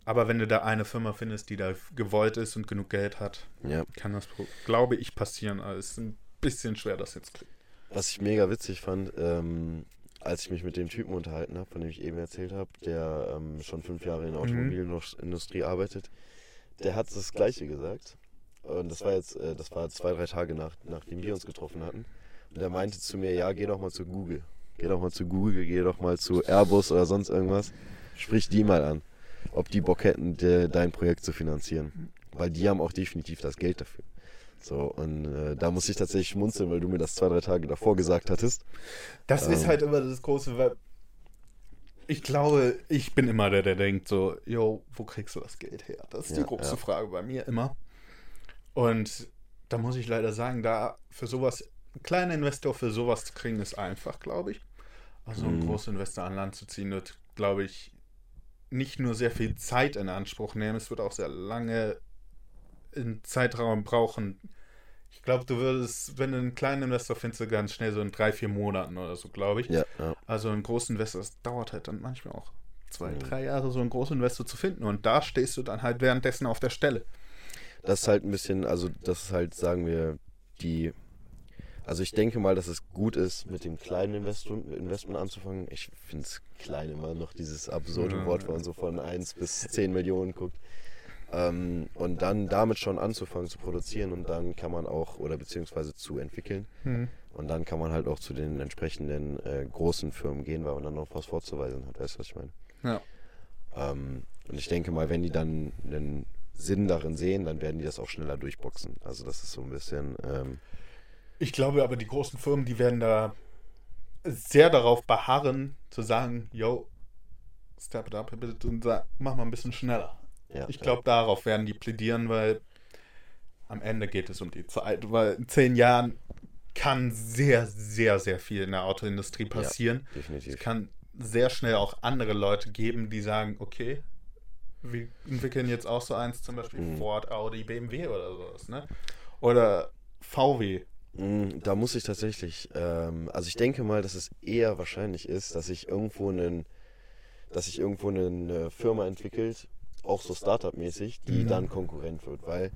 [SPEAKER 1] Aber wenn du da eine Firma findest, die da gewollt ist und genug Geld hat,
[SPEAKER 2] ja.
[SPEAKER 1] kann das, glaube ich, passieren. Aber es ist ein bisschen schwer, das jetzt kriegen.
[SPEAKER 2] Was ich mega witzig fand, ähm, als ich mich mit dem Typen unterhalten habe, von dem ich eben erzählt habe, der ähm, schon fünf Jahre in der
[SPEAKER 1] Mhm.
[SPEAKER 2] Automobilindustrie arbeitet, der hat das Gleiche gesagt. Und das war jetzt, äh, das war zwei, drei Tage nach, nachdem wir uns getroffen hatten. Und er meinte zu mir, ja, geh doch mal zu Google. Geh doch mal zu Google, geh doch mal zu Airbus oder sonst irgendwas. Sprich die mal an, ob die Bock hätten, de, dein Projekt zu finanzieren. Weil die haben auch definitiv das Geld dafür. So, und äh, da muss ich tatsächlich schmunzeln, weil du mir das zwei, drei Tage davor gesagt hattest.
[SPEAKER 1] Das ist
[SPEAKER 2] Ähm.
[SPEAKER 1] halt immer das große, weil ich glaube, ich bin immer der, der denkt so, yo, wo kriegst du das Geld her? Das ist die
[SPEAKER 2] Ja,
[SPEAKER 1] große
[SPEAKER 2] ja.
[SPEAKER 1] Frage bei mir immer. Und da muss ich leider sagen, da für sowas, ein kleiner Investor für sowas zu kriegen, ist einfach, glaube ich. Also einen
[SPEAKER 2] Mhm.
[SPEAKER 1] Großinvestor an Land zu ziehen, wird, glaube ich, nicht nur sehr viel Zeit in Anspruch nehmen, es wird auch sehr lange in Zeitraum brauchen. Ich glaube, du würdest, wenn du einen kleinen Investor findest, ganz schnell so in drei, vier Monaten oder so, glaube ich.
[SPEAKER 2] Ja, ja.
[SPEAKER 1] Also ein Großinvestor, das dauert halt dann manchmal auch zwei,
[SPEAKER 2] Mhm.
[SPEAKER 1] drei Jahre, so einen Großinvestor zu finden. Und da stehst du dann halt währenddessen auf der Stelle.
[SPEAKER 2] Das ist halt ein bisschen, also das ist halt, sagen wir, die. Also ich denke mal, dass es gut ist, mit dem kleinen Investment, Investment anzufangen. Ich finde es klein immer noch dieses absurde
[SPEAKER 1] Ja,
[SPEAKER 2] Wort, wenn man so von 1 bis 10 Millionen guckt. Ähm, und dann damit schon anzufangen zu produzieren und dann kann man auch, oder beziehungsweise zu entwickeln. Und dann kann man halt auch zu den entsprechenden äh, großen Firmen gehen, weil man dann noch was vorzuweisen hat. Weißt du, was ich meine?
[SPEAKER 1] Ja.
[SPEAKER 2] Ähm, und ich denke mal, wenn die dann einen Sinn darin sehen, dann werden die das auch schneller durchboxen. Also das ist so ein bisschen. Ähm,
[SPEAKER 1] Ich glaube aber, die großen Firmen, die werden da sehr darauf beharren, zu sagen, yo, step it up und sag, mach mal ein bisschen schneller.
[SPEAKER 2] ja,
[SPEAKER 1] Ich glaube, darauf werden die plädieren, weil am Ende geht es um die Zeit. Weil in zehn Jahren kann sehr, sehr, sehr viel in der Autoindustrie passieren.
[SPEAKER 2] ja, definitiv.
[SPEAKER 1] Es kann sehr schnell auch andere Leute geben, die sagen, okay, wir entwickeln jetzt auch so eins, zum Beispiel
[SPEAKER 2] Mhm.
[SPEAKER 1] Ford, Audi, BMW oder sowas, ne? Oder VW.
[SPEAKER 2] Mm, Da muss ich tatsächlich, ähm, also ich denke mal, dass es eher wahrscheinlich ist, dass sich irgendwo einen, dass sich irgendwo eine Firma entwickelt, auch so Startup-mäßig, die
[SPEAKER 1] Mhm.
[SPEAKER 2] dann Konkurrent wird, weil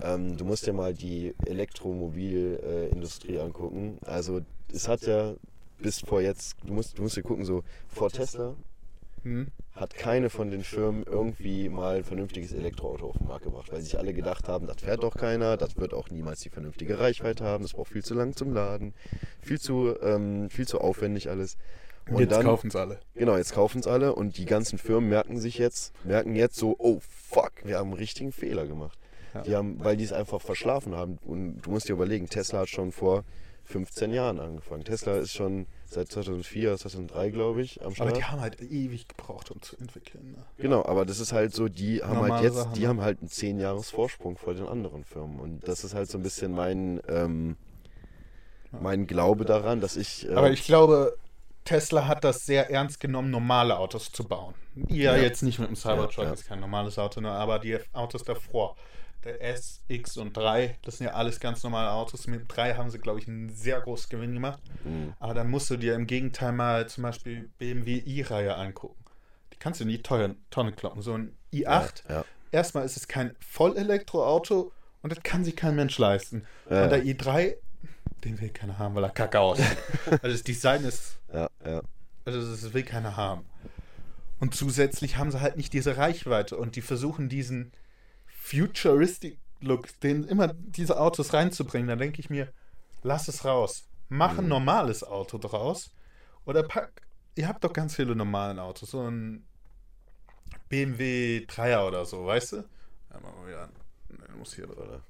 [SPEAKER 2] ähm, du musst dir mal die Elektromobilindustrie angucken. Also es hat ja bis vor jetzt, du musst, du musst dir gucken, so vor Tesla
[SPEAKER 1] Hm?
[SPEAKER 2] hat keine von den Firmen irgendwie mal ein vernünftiges Elektroauto auf den Markt gebracht, weil sich alle gedacht haben, das fährt doch keiner, das wird auch niemals die vernünftige Reichweite haben, das braucht viel zu lang zum Laden, viel zu, ähm, viel zu aufwendig alles. Und
[SPEAKER 1] Jetzt kaufen es alle.
[SPEAKER 2] genau, jetzt kaufen es alle und die ganzen Firmen merken sich jetzt, merken jetzt so, oh fuck, wir haben einen richtigen Fehler gemacht.
[SPEAKER 1] Ja.
[SPEAKER 2] Die haben, weil die es einfach verschlafen haben. Und du musst dir überlegen, Tesla hat schon vor 15 Jahren angefangen. Tesla ist schon seit 2004, 2003, glaube ich, am
[SPEAKER 1] Aber
[SPEAKER 2] Start.
[SPEAKER 1] die haben halt ewig gebraucht, um zu entwickeln. Ne?
[SPEAKER 2] Genau, aber das ist halt so, die haben
[SPEAKER 1] Normale
[SPEAKER 2] halt jetzt,
[SPEAKER 1] Sachen,
[SPEAKER 2] die
[SPEAKER 1] ne?
[SPEAKER 2] haben halt einen 10 Jahres Vorsprung vor den anderen Firmen. Und das ist halt so ein bisschen mein, ähm, mein Glaube daran, dass ich. Äh,
[SPEAKER 1] Aber ich glaube, Tesla hat das sehr ernst genommen, normale Autos zu bauen. Ja,
[SPEAKER 2] Ja.
[SPEAKER 1] jetzt nicht mit dem Cybertruck,
[SPEAKER 2] Ja, ja.
[SPEAKER 1] ist kein normales Auto, ne, aber die Autos davor. Der S, X und 3, das sind ja alles ganz normale Autos. Mit 3 haben sie, glaube ich, einen sehr großen Gewinn gemacht.
[SPEAKER 2] mh,
[SPEAKER 1] Aber dann musst du dir im Gegenteil mal zum Beispiel BMW i-Reihe angucken. Die kannst du in die teuer Tonne kloppen. So ein i8,
[SPEAKER 2] ja,
[SPEAKER 1] erstmal ist es kein Vollelektroauto und das kann sich kein Mensch leisten.
[SPEAKER 2] Ja.
[SPEAKER 1] Und der i3, den will keiner haben, weil er kacke aussieht. also das Design ist,
[SPEAKER 2] ja, ja,
[SPEAKER 1] also das will keiner haben. Und zusätzlich haben sie halt nicht diese Reichweite und die versuchen diesen futuristic Look, den immer diese Autos reinzubringen. Da denke ich mir, lass es raus. Mach ein normales Auto draus oder pack, ihr habt doch ganz viele normalen Autos, so ein BMW 3er oder so, weißt du? Ja, wir wieder. Nee, muss hier
[SPEAKER 2] oder?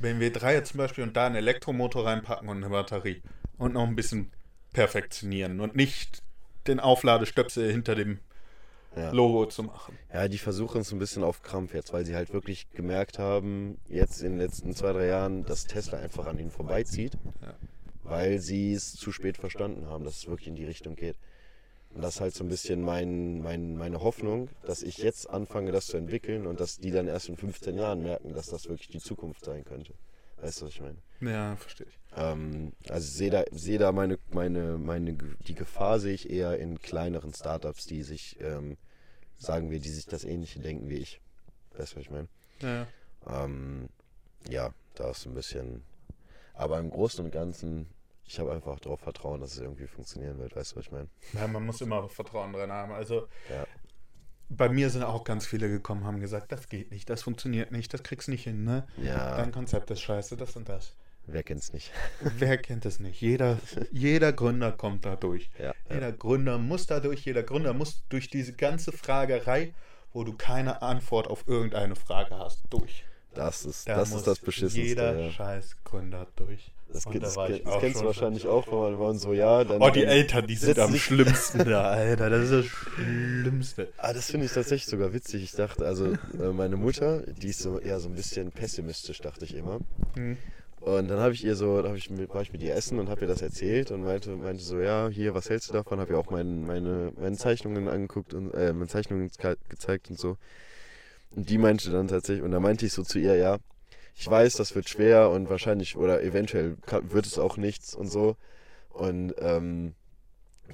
[SPEAKER 1] BMW 3er zum Beispiel und da einen Elektromotor reinpacken und eine Batterie. Und noch ein bisschen perfektionieren und nicht den Aufladestöpsel hinter dem
[SPEAKER 2] Ja.
[SPEAKER 1] Logo zu machen.
[SPEAKER 2] Ja, die versuchen es ein bisschen auf Krampf jetzt, weil sie halt wirklich gemerkt haben, jetzt in den letzten zwei, drei Jahren, dass Tesla einfach an ihnen vorbeizieht,
[SPEAKER 1] Ja.
[SPEAKER 2] weil sie es zu spät verstanden haben, dass es wirklich in die Richtung geht. Und das ist halt so ein bisschen mein, mein, meine Hoffnung, dass ich jetzt anfange, das zu entwickeln und dass die dann erst in 15 Jahren merken, dass das wirklich die Zukunft sein könnte. Weißt du, was ich meine?
[SPEAKER 1] Ja, verstehe ich.
[SPEAKER 2] Ähm, also sehe da, sehe da meine, meine, meine, die Gefahr sehe ich eher in kleineren Startups, die sich, ähm, sagen wir, die sich das Ähnliche denken wie ich. Weißt du, was ich meine?
[SPEAKER 1] Ja,
[SPEAKER 2] Ähm, ja, da ist ein bisschen. Aber im Großen und Ganzen, ich habe einfach darauf Vertrauen, dass es irgendwie funktionieren wird. Weißt du, was ich meine?
[SPEAKER 1] ja, man muss immer Vertrauen drin haben. Also
[SPEAKER 2] Ja.
[SPEAKER 1] bei mir sind auch ganz viele gekommen, haben gesagt, das geht nicht, das funktioniert nicht, das kriegst nicht hin, ne?
[SPEAKER 2] Ja,
[SPEAKER 1] Dein Konzept ist scheiße, das und das.
[SPEAKER 2] Wer kennt's nicht?
[SPEAKER 1] Wer kennt es nicht? Jeder, jeder Gründer kommt da durch.
[SPEAKER 2] Ja, ja.
[SPEAKER 1] Jeder Gründer muss da durch, jeder Gründer muss durch diese ganze Fragerei, wo du keine Antwort auf irgendeine Frage hast, durch.
[SPEAKER 2] Das ist,
[SPEAKER 1] Da
[SPEAKER 2] das ist das Beschissenste.
[SPEAKER 1] Jeder
[SPEAKER 2] ja.
[SPEAKER 1] scheiß Gründer durch.
[SPEAKER 2] Das, geht-
[SPEAKER 1] da
[SPEAKER 2] das,
[SPEAKER 1] ich
[SPEAKER 2] das
[SPEAKER 1] auch
[SPEAKER 2] kennst du wahrscheinlich auch, man, wenn man so, ja, dann.
[SPEAKER 1] Oh, die Eltern, die sind am schlimmsten da, Alter. Das ist das Schlimmste.
[SPEAKER 2] Ah, das finde ich tatsächlich sogar witzig. Ich dachte, also äh, meine Mutter, die ist so eher so ein bisschen pessimistisch, dachte ich immer.
[SPEAKER 1] Hm.
[SPEAKER 2] Und dann habe ich ihr so, da hab ich war ich mit ihr essen und habe ihr das erzählt und meinte, meinte so, ja, hier, was hältst du davon? Habe ihr auch mein, meine, meine Zeichnungen angeguckt und äh, meine Zeichnungen ge- gezeigt und so. Und die meinte dann tatsächlich, und da meinte ich so zu ihr, ja, ich weiß, das wird schwer und wahrscheinlich oder eventuell wird es auch nichts und so. Und ähm,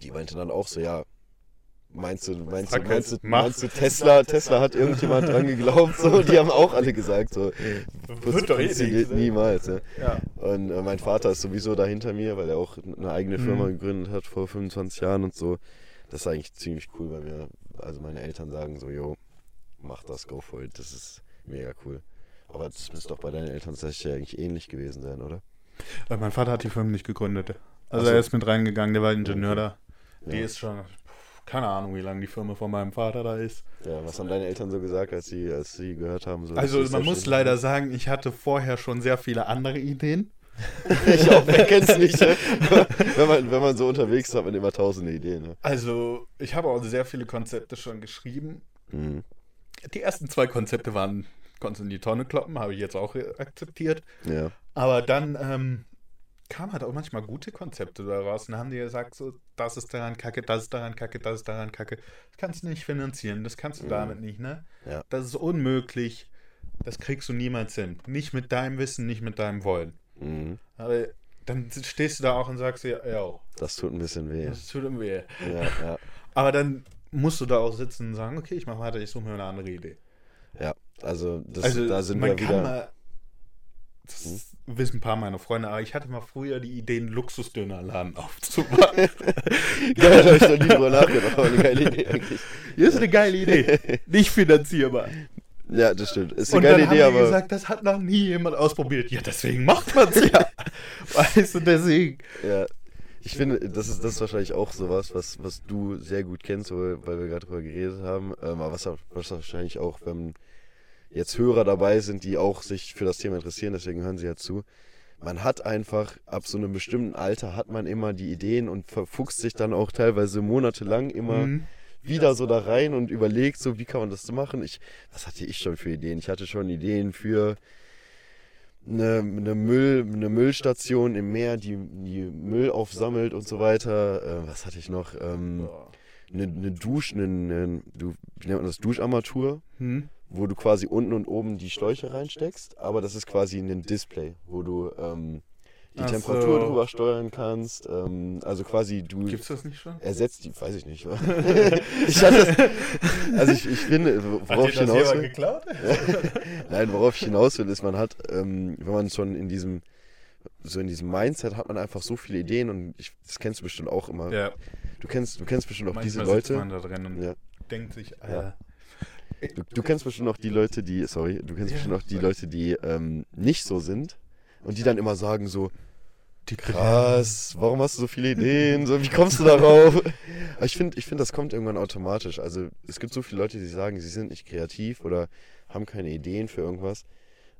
[SPEAKER 2] die meinte dann auch so, ja, meinst du, meinst du, meinst du, meinst du Tesla, Tesla hat irgendjemand dran geglaubt, so, die haben auch alle gesagt, so,
[SPEAKER 1] Wird doch eh nichts, ne?
[SPEAKER 2] niemals, ne?
[SPEAKER 1] Ja.
[SPEAKER 2] Und äh, mein Vater ist sowieso da hinter mir, weil er auch eine eigene
[SPEAKER 1] Mhm.
[SPEAKER 2] Firma gegründet hat vor 25 Jahren und so. Das ist eigentlich ziemlich cool bei mir. Also meine Eltern sagen so, jo, mach das, go for it. Das ist mega cool. Aber das müsste doch bei deinen Eltern tatsächlich eigentlich ähnlich gewesen sein, oder?
[SPEAKER 1] Weil mein Vater hat die Firma nicht gegründet. Also
[SPEAKER 2] so.
[SPEAKER 1] er ist mit reingegangen, der war Ingenieur
[SPEAKER 2] Okay.
[SPEAKER 1] da. Die
[SPEAKER 2] Ja.
[SPEAKER 1] ist schon keine Ahnung, wie lange die Firma von meinem Vater da ist.
[SPEAKER 2] Ja, was haben deine Eltern so gesagt, als sie, als sie gehört haben? So,
[SPEAKER 1] Also
[SPEAKER 2] du
[SPEAKER 1] man muss leider sagen, ich hatte vorher schon sehr viele andere Ideen.
[SPEAKER 2] ich auch, wer kennt's nicht? ne? wenn, man, wenn man so unterwegs ist, hat man immer tausende Ideen. Ne?
[SPEAKER 1] Also ich habe auch sehr viele Konzepte schon geschrieben.
[SPEAKER 2] Mhm.
[SPEAKER 1] Die ersten zwei Konzepte waren, konntest in die Tonne kloppen, habe ich jetzt auch akzeptiert.
[SPEAKER 2] Ja.
[SPEAKER 1] Aber dann ähm, kamen halt auch manchmal gute Konzepte daraus und haben die gesagt, so, das ist daran kacke, das ist daran kacke, das ist daran kacke. Das kannst du nicht finanzieren, das kannst du
[SPEAKER 2] Mhm.
[SPEAKER 1] damit nicht, ne?
[SPEAKER 2] Ja.
[SPEAKER 1] Das ist unmöglich. Das kriegst du niemals hin. Nicht mit deinem Wissen, nicht mit deinem Wollen.
[SPEAKER 2] Mhm.
[SPEAKER 1] Aber dann stehst du da auch und sagst dir, ja,
[SPEAKER 2] Das tut ein bisschen weh.
[SPEAKER 1] das tut ihm weh.
[SPEAKER 2] Ja, ja.
[SPEAKER 1] Aber dann musst du da auch sitzen und sagen, okay, ich mache weiter, ich suche mir eine andere Idee.
[SPEAKER 2] ja. Also, das,
[SPEAKER 1] also
[SPEAKER 2] da sind wir wieder.
[SPEAKER 1] Mal, das wissen ein paar meiner Freunde, aber ich hatte mal früher die Idee, einen Luxusdönerladen aufzumachen.
[SPEAKER 2] Geil, da hab ich noch nie drüber nachgedacht, aber eine geile Idee eigentlich.
[SPEAKER 1] Hier ist eine geile Idee. Nicht finanzierbar.
[SPEAKER 2] Ja, das stimmt. Ist
[SPEAKER 1] Und
[SPEAKER 2] eine geile
[SPEAKER 1] dann
[SPEAKER 2] Idee,
[SPEAKER 1] haben
[SPEAKER 2] aber.
[SPEAKER 1] gesagt, das hat noch nie jemand ausprobiert. Ja, deswegen macht man es ja. weißt du, deswegen.
[SPEAKER 2] Ja, ich finde, das ist, das ist wahrscheinlich auch sowas, was, was du sehr gut kennst, weil wir gerade drüber geredet haben. Ähm, aber was, was wahrscheinlich auch, wenn jetzt Hörer dabei sind, die auch sich für das Thema interessieren, deswegen hören sie ja zu. Man hat einfach, ab so einem bestimmten Alter hat man immer die Ideen und verfuchst sich dann auch teilweise monatelang immer
[SPEAKER 1] Mhm.
[SPEAKER 2] wieder so da rein und überlegt, so wie kann man das so machen. Ich, was hatte ich schon für Ideen? Ich hatte schon Ideen für eine, eine, Müll, eine Müllstation im Meer, die, die Müll aufsammelt und so weiter. Äh, was hatte ich noch? Ähm, eine, eine Dusche, eine, eine, wie nennt man das? Duscharmatur,
[SPEAKER 1] Hm?
[SPEAKER 2] Wo du quasi unten und oben die Schläuche reinsteckst, aber das ist quasi ein Display, wo du ähm, die
[SPEAKER 1] Ach
[SPEAKER 2] Temperatur
[SPEAKER 1] so.
[SPEAKER 2] drüber steuern kannst. Ähm, also quasi du
[SPEAKER 1] Gibt's das nicht schon?
[SPEAKER 2] ersetzt die, weiß ich nicht. ich hatte, also ich, ich finde, worauf ich hinaus will,
[SPEAKER 1] geklaut?
[SPEAKER 2] nein, worauf ich hinaus will, ist, man hat, ähm, wenn man schon in diesem, so in diesem Mindset hat man einfach so viele Ideen und ich, das kennst du bestimmt auch immer.
[SPEAKER 1] Ja,
[SPEAKER 2] Du kennst, du kennst bestimmt auch diese
[SPEAKER 1] manchmal sitzt
[SPEAKER 2] Leute.
[SPEAKER 1] man da drin und
[SPEAKER 2] Ja.
[SPEAKER 1] denkt sich,
[SPEAKER 2] Ja. Du, du kennst bestimmt auch die Leute, die, sorry, du kennst
[SPEAKER 1] Ja,
[SPEAKER 2] bestimmt auch die. Leute, die ähm, nicht so sind und die dann immer sagen so,
[SPEAKER 1] die
[SPEAKER 2] krass, warum hast du so viele Ideen, so, wie kommst du darauf? Aber ich finde, ich find, das kommt irgendwann automatisch. Also es gibt so viele Leute, die sagen, sie sind nicht kreativ oder haben keine Ideen für irgendwas.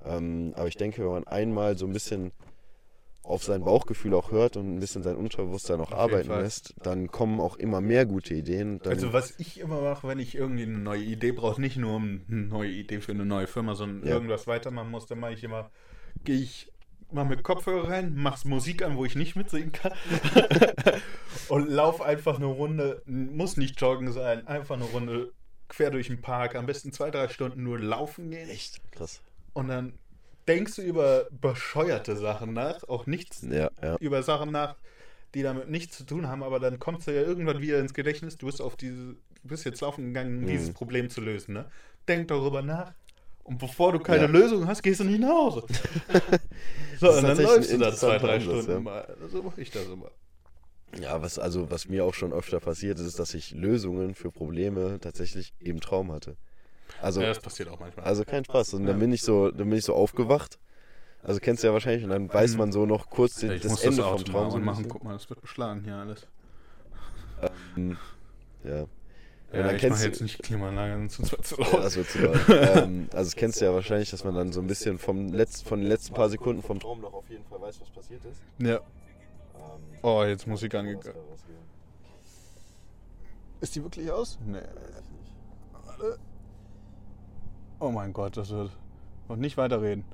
[SPEAKER 2] Ähm, aber ich denke, wenn man einmal so ein bisschen auf sein Bauchgefühl auch hört und ein bisschen sein Unterbewusstsein auch
[SPEAKER 1] Auf
[SPEAKER 2] arbeiten lässt, dann kommen auch immer mehr gute Ideen. Dann,
[SPEAKER 1] Also was ich immer mache, wenn ich irgendwie eine neue Idee brauche, nicht nur um eine neue Idee für eine neue Firma, sondern
[SPEAKER 2] Ja.
[SPEAKER 1] irgendwas weitermachen muss, dann mache ich immer, gehe ich mal mit Kopfhörer rein, mach's Musik an, wo ich nicht mitsingen kann und lauf einfach eine Runde, muss nicht joggen sein, einfach eine Runde quer durch den Park, am besten zwei, drei Stunden nur laufen gehen
[SPEAKER 2] echt krass.
[SPEAKER 1] und dann denkst du über bescheuerte Sachen nach, auch nichts
[SPEAKER 2] Ja, ja.
[SPEAKER 1] über Sachen nach, die damit nichts zu tun haben, aber dann kommst du ja irgendwann wieder ins Gedächtnis, du bist auf diese, du bist jetzt laufen gegangen, um
[SPEAKER 2] Mhm.
[SPEAKER 1] dieses Problem zu lösen, ne? Denk darüber nach. Und bevor du keine
[SPEAKER 2] Ja.
[SPEAKER 1] Lösung hast, gehst du nicht nach Hause. so,
[SPEAKER 2] Das
[SPEAKER 1] und dann läufst du da zwei, drei Stunden
[SPEAKER 2] ja.
[SPEAKER 1] mal. So mache ich das immer.
[SPEAKER 2] Ja, was also was mir auch schon öfter passiert ist, ist, dass ich Lösungen für Probleme tatsächlich im Traum hatte. Also
[SPEAKER 1] Ja, das passiert auch manchmal.
[SPEAKER 2] also kein Spaß. Und dann
[SPEAKER 1] Ja.
[SPEAKER 2] bin ich so, dann bin ich so aufgewacht. Also kennst du ja wahrscheinlich und dann weiß
[SPEAKER 1] Mhm.
[SPEAKER 2] man so noch kurz den,
[SPEAKER 1] Ja, ich
[SPEAKER 2] das
[SPEAKER 1] muss
[SPEAKER 2] Ende
[SPEAKER 1] das
[SPEAKER 2] vom Traum so ein
[SPEAKER 1] machen. Guck mal, das wird beschlagen hier alles.
[SPEAKER 2] Ähm, ja.
[SPEAKER 1] Ja,
[SPEAKER 2] dann
[SPEAKER 1] ich
[SPEAKER 2] kennst
[SPEAKER 1] jetzt nicht Klimaanlage, sonst wird zu
[SPEAKER 2] Ja,
[SPEAKER 1] laut.
[SPEAKER 2] das wird zu laut. ähm, also das kennst du ja wahrscheinlich, dass man dann so ein bisschen vom Letz-, von den letzten paar Sekunden vom Traum noch auf jeden Fall weiß, was passiert ist.
[SPEAKER 1] Ja.
[SPEAKER 2] Ähm,
[SPEAKER 1] Oh, jetzt Musik
[SPEAKER 2] was
[SPEAKER 1] angegangen. Ist die wirklich aus? Nee.
[SPEAKER 2] ich.
[SPEAKER 1] Warte. Oh mein Gott, das wird. Und nicht weiterreden.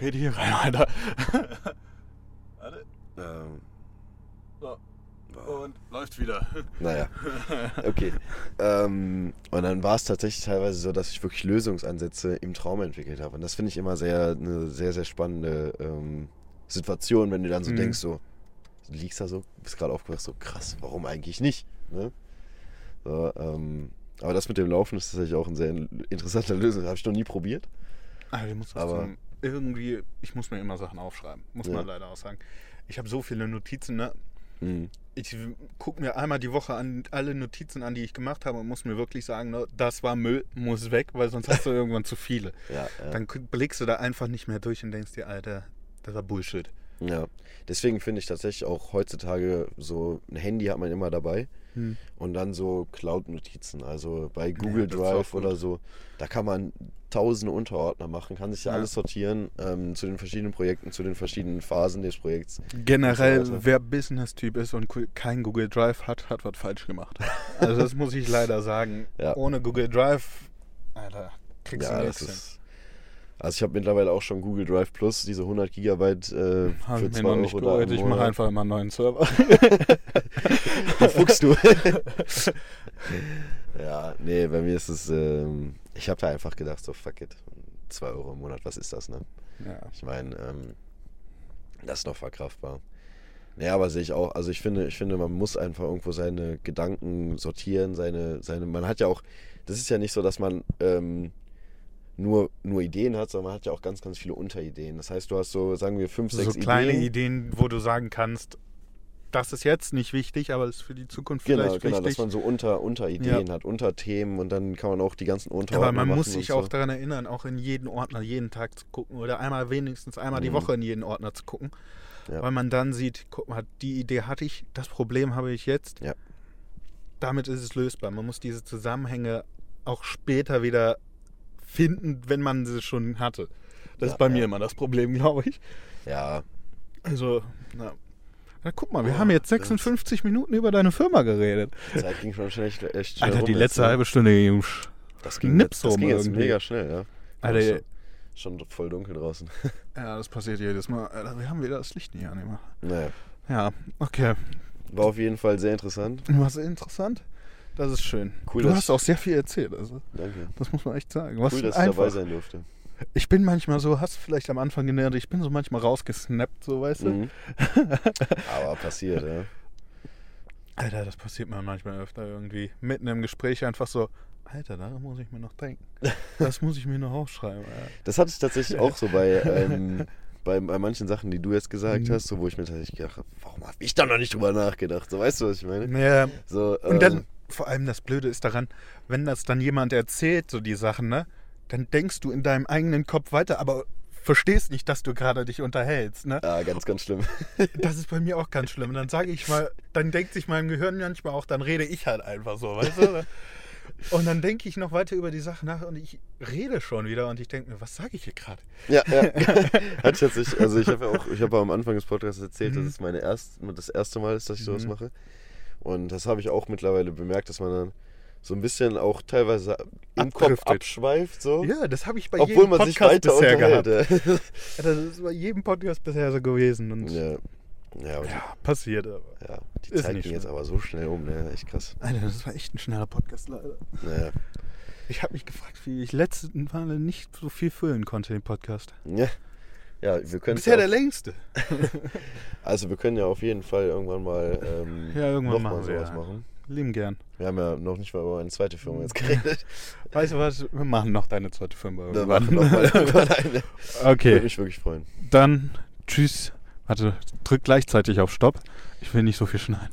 [SPEAKER 1] Rede hier rein, Alter. Warte.
[SPEAKER 2] Ähm,
[SPEAKER 1] So. Und läuft wieder.
[SPEAKER 2] Naja, okay. ähm, und dann war es tatsächlich teilweise so, dass ich wirklich Lösungsansätze im Traum entwickelt habe. Und das finde ich immer sehr, eine sehr, sehr spannende ähm, Situation, wenn du dann so
[SPEAKER 1] Mhm.
[SPEAKER 2] denkst, so, du liegst da so, bist gerade aufgewacht, so krass, warum eigentlich nicht? Ne? So, ähm, aber das mit dem Laufen ist tatsächlich auch eine sehr interessante Lösung. Habe ich noch nie probiert.
[SPEAKER 1] Aber ich muss was
[SPEAKER 2] Aber-
[SPEAKER 1] zum, irgendwie, ich muss mir immer Sachen aufschreiben. Muss
[SPEAKER 2] Ja.
[SPEAKER 1] man leider auch sagen. Ich habe so viele Notizen, ne?
[SPEAKER 2] Mhm.
[SPEAKER 1] Ich gucke mir einmal die Woche an alle Notizen an, die ich gemacht habe und muss mir wirklich sagen, ne, das war Müll, muss weg, weil sonst hast du irgendwann zu viele.
[SPEAKER 2] Ja, ja.
[SPEAKER 1] Dann blickst du da einfach nicht mehr durch und denkst dir, Alter, das war Bullshit.
[SPEAKER 2] Ja, deswegen finde ich tatsächlich auch heutzutage so ein Handy hat man immer dabei
[SPEAKER 1] Hm.
[SPEAKER 2] und dann so Cloud-Notizen. Also bei Google
[SPEAKER 1] auch
[SPEAKER 2] Drive oder so, da kann man tausende Unterordner machen, kann sich ja,
[SPEAKER 1] Ja.
[SPEAKER 2] alles sortieren ähm, zu den verschiedenen Projekten, zu den verschiedenen Phasen des Projekts.
[SPEAKER 1] Generell,
[SPEAKER 2] so
[SPEAKER 1] wer Business-Typ ist und kein Google Drive hat, hat was falsch gemacht. Also das muss ich leider sagen.
[SPEAKER 2] Ja.
[SPEAKER 1] Ohne Google Drive, Alter, kriegst
[SPEAKER 2] Ja,
[SPEAKER 1] du nichts hin.
[SPEAKER 2] Also ich habe mittlerweile auch schon Google Drive Plus, diese 100 Gigabyte äh,
[SPEAKER 1] Habe
[SPEAKER 2] für
[SPEAKER 1] ich
[SPEAKER 2] 2
[SPEAKER 1] mir noch
[SPEAKER 2] Euro
[SPEAKER 1] nicht
[SPEAKER 2] da
[SPEAKER 1] Ich mache einfach immer einen neuen Server.
[SPEAKER 2] Da fuchst du. ja, nee, bei mir ist es, ähm, ich habe da einfach gedacht, so fuck it, 2 Euro im Monat, was ist das, ne?
[SPEAKER 1] Ja.
[SPEAKER 2] Ich meine, ähm, das ist noch verkraftbar. Naja, aber sehe ich auch, also ich finde, ich finde, man muss einfach irgendwo seine Gedanken sortieren, seine, seine, man hat ja auch, das ist ja nicht so, dass man ähm, nur, nur Ideen hat, sondern man hat ja auch ganz, ganz viele Unterideen. Das heißt, du hast so, sagen wir, fünf,
[SPEAKER 1] So
[SPEAKER 2] sechs
[SPEAKER 1] kleine
[SPEAKER 2] Ideen.
[SPEAKER 1] Ideen, wo du sagen kannst, das ist jetzt nicht wichtig, aber ist für die Zukunft
[SPEAKER 2] Genau,
[SPEAKER 1] vielleicht
[SPEAKER 2] genau, dass
[SPEAKER 1] wichtig.
[SPEAKER 2] man so unter, Unterideen hat, Unterthemen und dann kann man auch die ganzen Unterordner
[SPEAKER 1] Aber man muss sich
[SPEAKER 2] so.
[SPEAKER 1] auch daran erinnern, auch in jeden Ordner jeden Tag zu gucken oder einmal wenigstens einmal die
[SPEAKER 2] Mhm.
[SPEAKER 1] Woche in jeden Ordner zu gucken,
[SPEAKER 2] Ja.
[SPEAKER 1] weil man dann sieht, guck mal, die Idee hatte ich, das Problem habe ich jetzt.
[SPEAKER 2] Ja.
[SPEAKER 1] Damit ist es lösbar. Man muss diese Zusammenhänge auch später wieder finden, wenn man sie schon hatte. Das
[SPEAKER 2] Ja,
[SPEAKER 1] ist bei mir
[SPEAKER 2] ja.
[SPEAKER 1] immer das Problem, glaube ich.
[SPEAKER 2] Ja,
[SPEAKER 1] Also, na. Na, guck mal, wir
[SPEAKER 2] Boah,
[SPEAKER 1] haben jetzt
[SPEAKER 2] das-
[SPEAKER 1] 56 Minuten über deine Firma geredet.
[SPEAKER 2] die Zeit ging schon schnell, echt schnell
[SPEAKER 1] Alter,
[SPEAKER 2] rum
[SPEAKER 1] die
[SPEAKER 2] jetzt,
[SPEAKER 1] letzte
[SPEAKER 2] ne?
[SPEAKER 1] halbe Stunde ging sch-
[SPEAKER 2] Das ging,
[SPEAKER 1] Nips
[SPEAKER 2] jetzt, das
[SPEAKER 1] rum
[SPEAKER 2] ging jetzt
[SPEAKER 1] irgendwie.
[SPEAKER 2] mega schnell, ja.
[SPEAKER 1] Alter,
[SPEAKER 2] schon, schon voll dunkel draußen.
[SPEAKER 1] Ja, das passiert jedes Mal. Alter, wir haben wieder das Licht nicht angemacht.
[SPEAKER 2] Naja,
[SPEAKER 1] Ja, okay.
[SPEAKER 2] war auf jeden Fall sehr interessant.
[SPEAKER 1] Was interessant. Das ist schön.
[SPEAKER 2] Cool,
[SPEAKER 1] du hast
[SPEAKER 2] ich-
[SPEAKER 1] auch sehr viel erzählt. Also,
[SPEAKER 2] Danke.
[SPEAKER 1] das muss man echt sagen. Was
[SPEAKER 2] Cool, dass ich
[SPEAKER 1] einfach.
[SPEAKER 2] dabei sein durfte.
[SPEAKER 1] Ich bin manchmal so, hast du vielleicht am Anfang genannt, ich bin so manchmal rausgesnappt, so weißt du.
[SPEAKER 2] Mhm. Aber passiert, ja.
[SPEAKER 1] Alter, das passiert mir manchmal öfter irgendwie. Mitten im Gespräch einfach so, Alter, da muss ich mir noch denken. Das muss ich mir noch aufschreiben. Alter.
[SPEAKER 2] Das hatte ich tatsächlich auch so bei, ähm, bei, bei manchen Sachen, die du jetzt gesagt
[SPEAKER 1] Mhm.
[SPEAKER 2] hast, so, wo ich mir tatsächlich gedacht habe, warum habe ich da noch nicht drüber nachgedacht? So, weißt du, was ich meine?
[SPEAKER 1] Ja,
[SPEAKER 2] So,
[SPEAKER 1] Und
[SPEAKER 2] ähm,
[SPEAKER 1] dann, vor allem das Blöde ist daran, wenn das dann jemand erzählt, so die Sachen, ne, dann denkst du in deinem eigenen Kopf weiter, aber verstehst nicht, dass du gerade dich unterhältst, ne?
[SPEAKER 2] Ja, ganz, ganz schlimm.
[SPEAKER 1] Das ist bei mir auch ganz schlimm. Und dann sage ich mal, dann denkt sich mein Gehirn manchmal auch, dann rede ich halt einfach so, weißt du? Und dann denke ich noch weiter über die Sache nach und ich rede schon wieder und ich denke mir, was sage ich hier gerade?
[SPEAKER 2] Ja, ja. Hat tatsächlich, also ich habe ja auch, ich habe am Anfang des Podcasts erzählt, dass
[SPEAKER 1] Mhm.
[SPEAKER 2] es meine erst, das erste Mal ist, dass ich sowas
[SPEAKER 1] Mhm.
[SPEAKER 2] mache. Und das habe ich auch mittlerweile bemerkt, dass man dann so ein bisschen auch teilweise im Kopf
[SPEAKER 1] Abdriftet.
[SPEAKER 2] abschweift, so.
[SPEAKER 1] Ja, das habe ich bei
[SPEAKER 2] obwohl
[SPEAKER 1] jedem
[SPEAKER 2] man sich
[SPEAKER 1] Podcast
[SPEAKER 2] weiter
[SPEAKER 1] bisher gehabt. Das ist bei jedem Podcast bisher so gewesen. Und ja,
[SPEAKER 2] ja. Ja,
[SPEAKER 1] passiert aber.
[SPEAKER 2] ja, die
[SPEAKER 1] Ist
[SPEAKER 2] Zeit ging jetzt
[SPEAKER 1] schlimm.
[SPEAKER 2] aber so schnell um, ne? Echt krass.
[SPEAKER 1] Alter, das war echt ein schneller Podcast leider.
[SPEAKER 2] Naja.
[SPEAKER 1] Ich habe mich gefragt, wie ich letzten Male nicht so viel füllen konnte, den Podcast.
[SPEAKER 2] Ja. Ja, wir können
[SPEAKER 1] Bisher der längste.
[SPEAKER 2] Also wir können ja auf jeden Fall irgendwann mal ähm,
[SPEAKER 1] Ja, irgendwann
[SPEAKER 2] mal
[SPEAKER 1] machen wir,
[SPEAKER 2] sowas
[SPEAKER 1] ja.
[SPEAKER 2] machen.
[SPEAKER 1] Lieben gern.
[SPEAKER 2] Wir haben ja noch nicht mal über eine zweite Firma jetzt geredet.
[SPEAKER 1] Weißt du was? Wir machen noch deine zweite Firma
[SPEAKER 2] Wir machen noch mal eine. Würde
[SPEAKER 1] okay,
[SPEAKER 2] mich wirklich freuen.
[SPEAKER 1] dann tschüss. Warte, drück gleichzeitig auf Stopp. Ich will nicht so viel schneiden.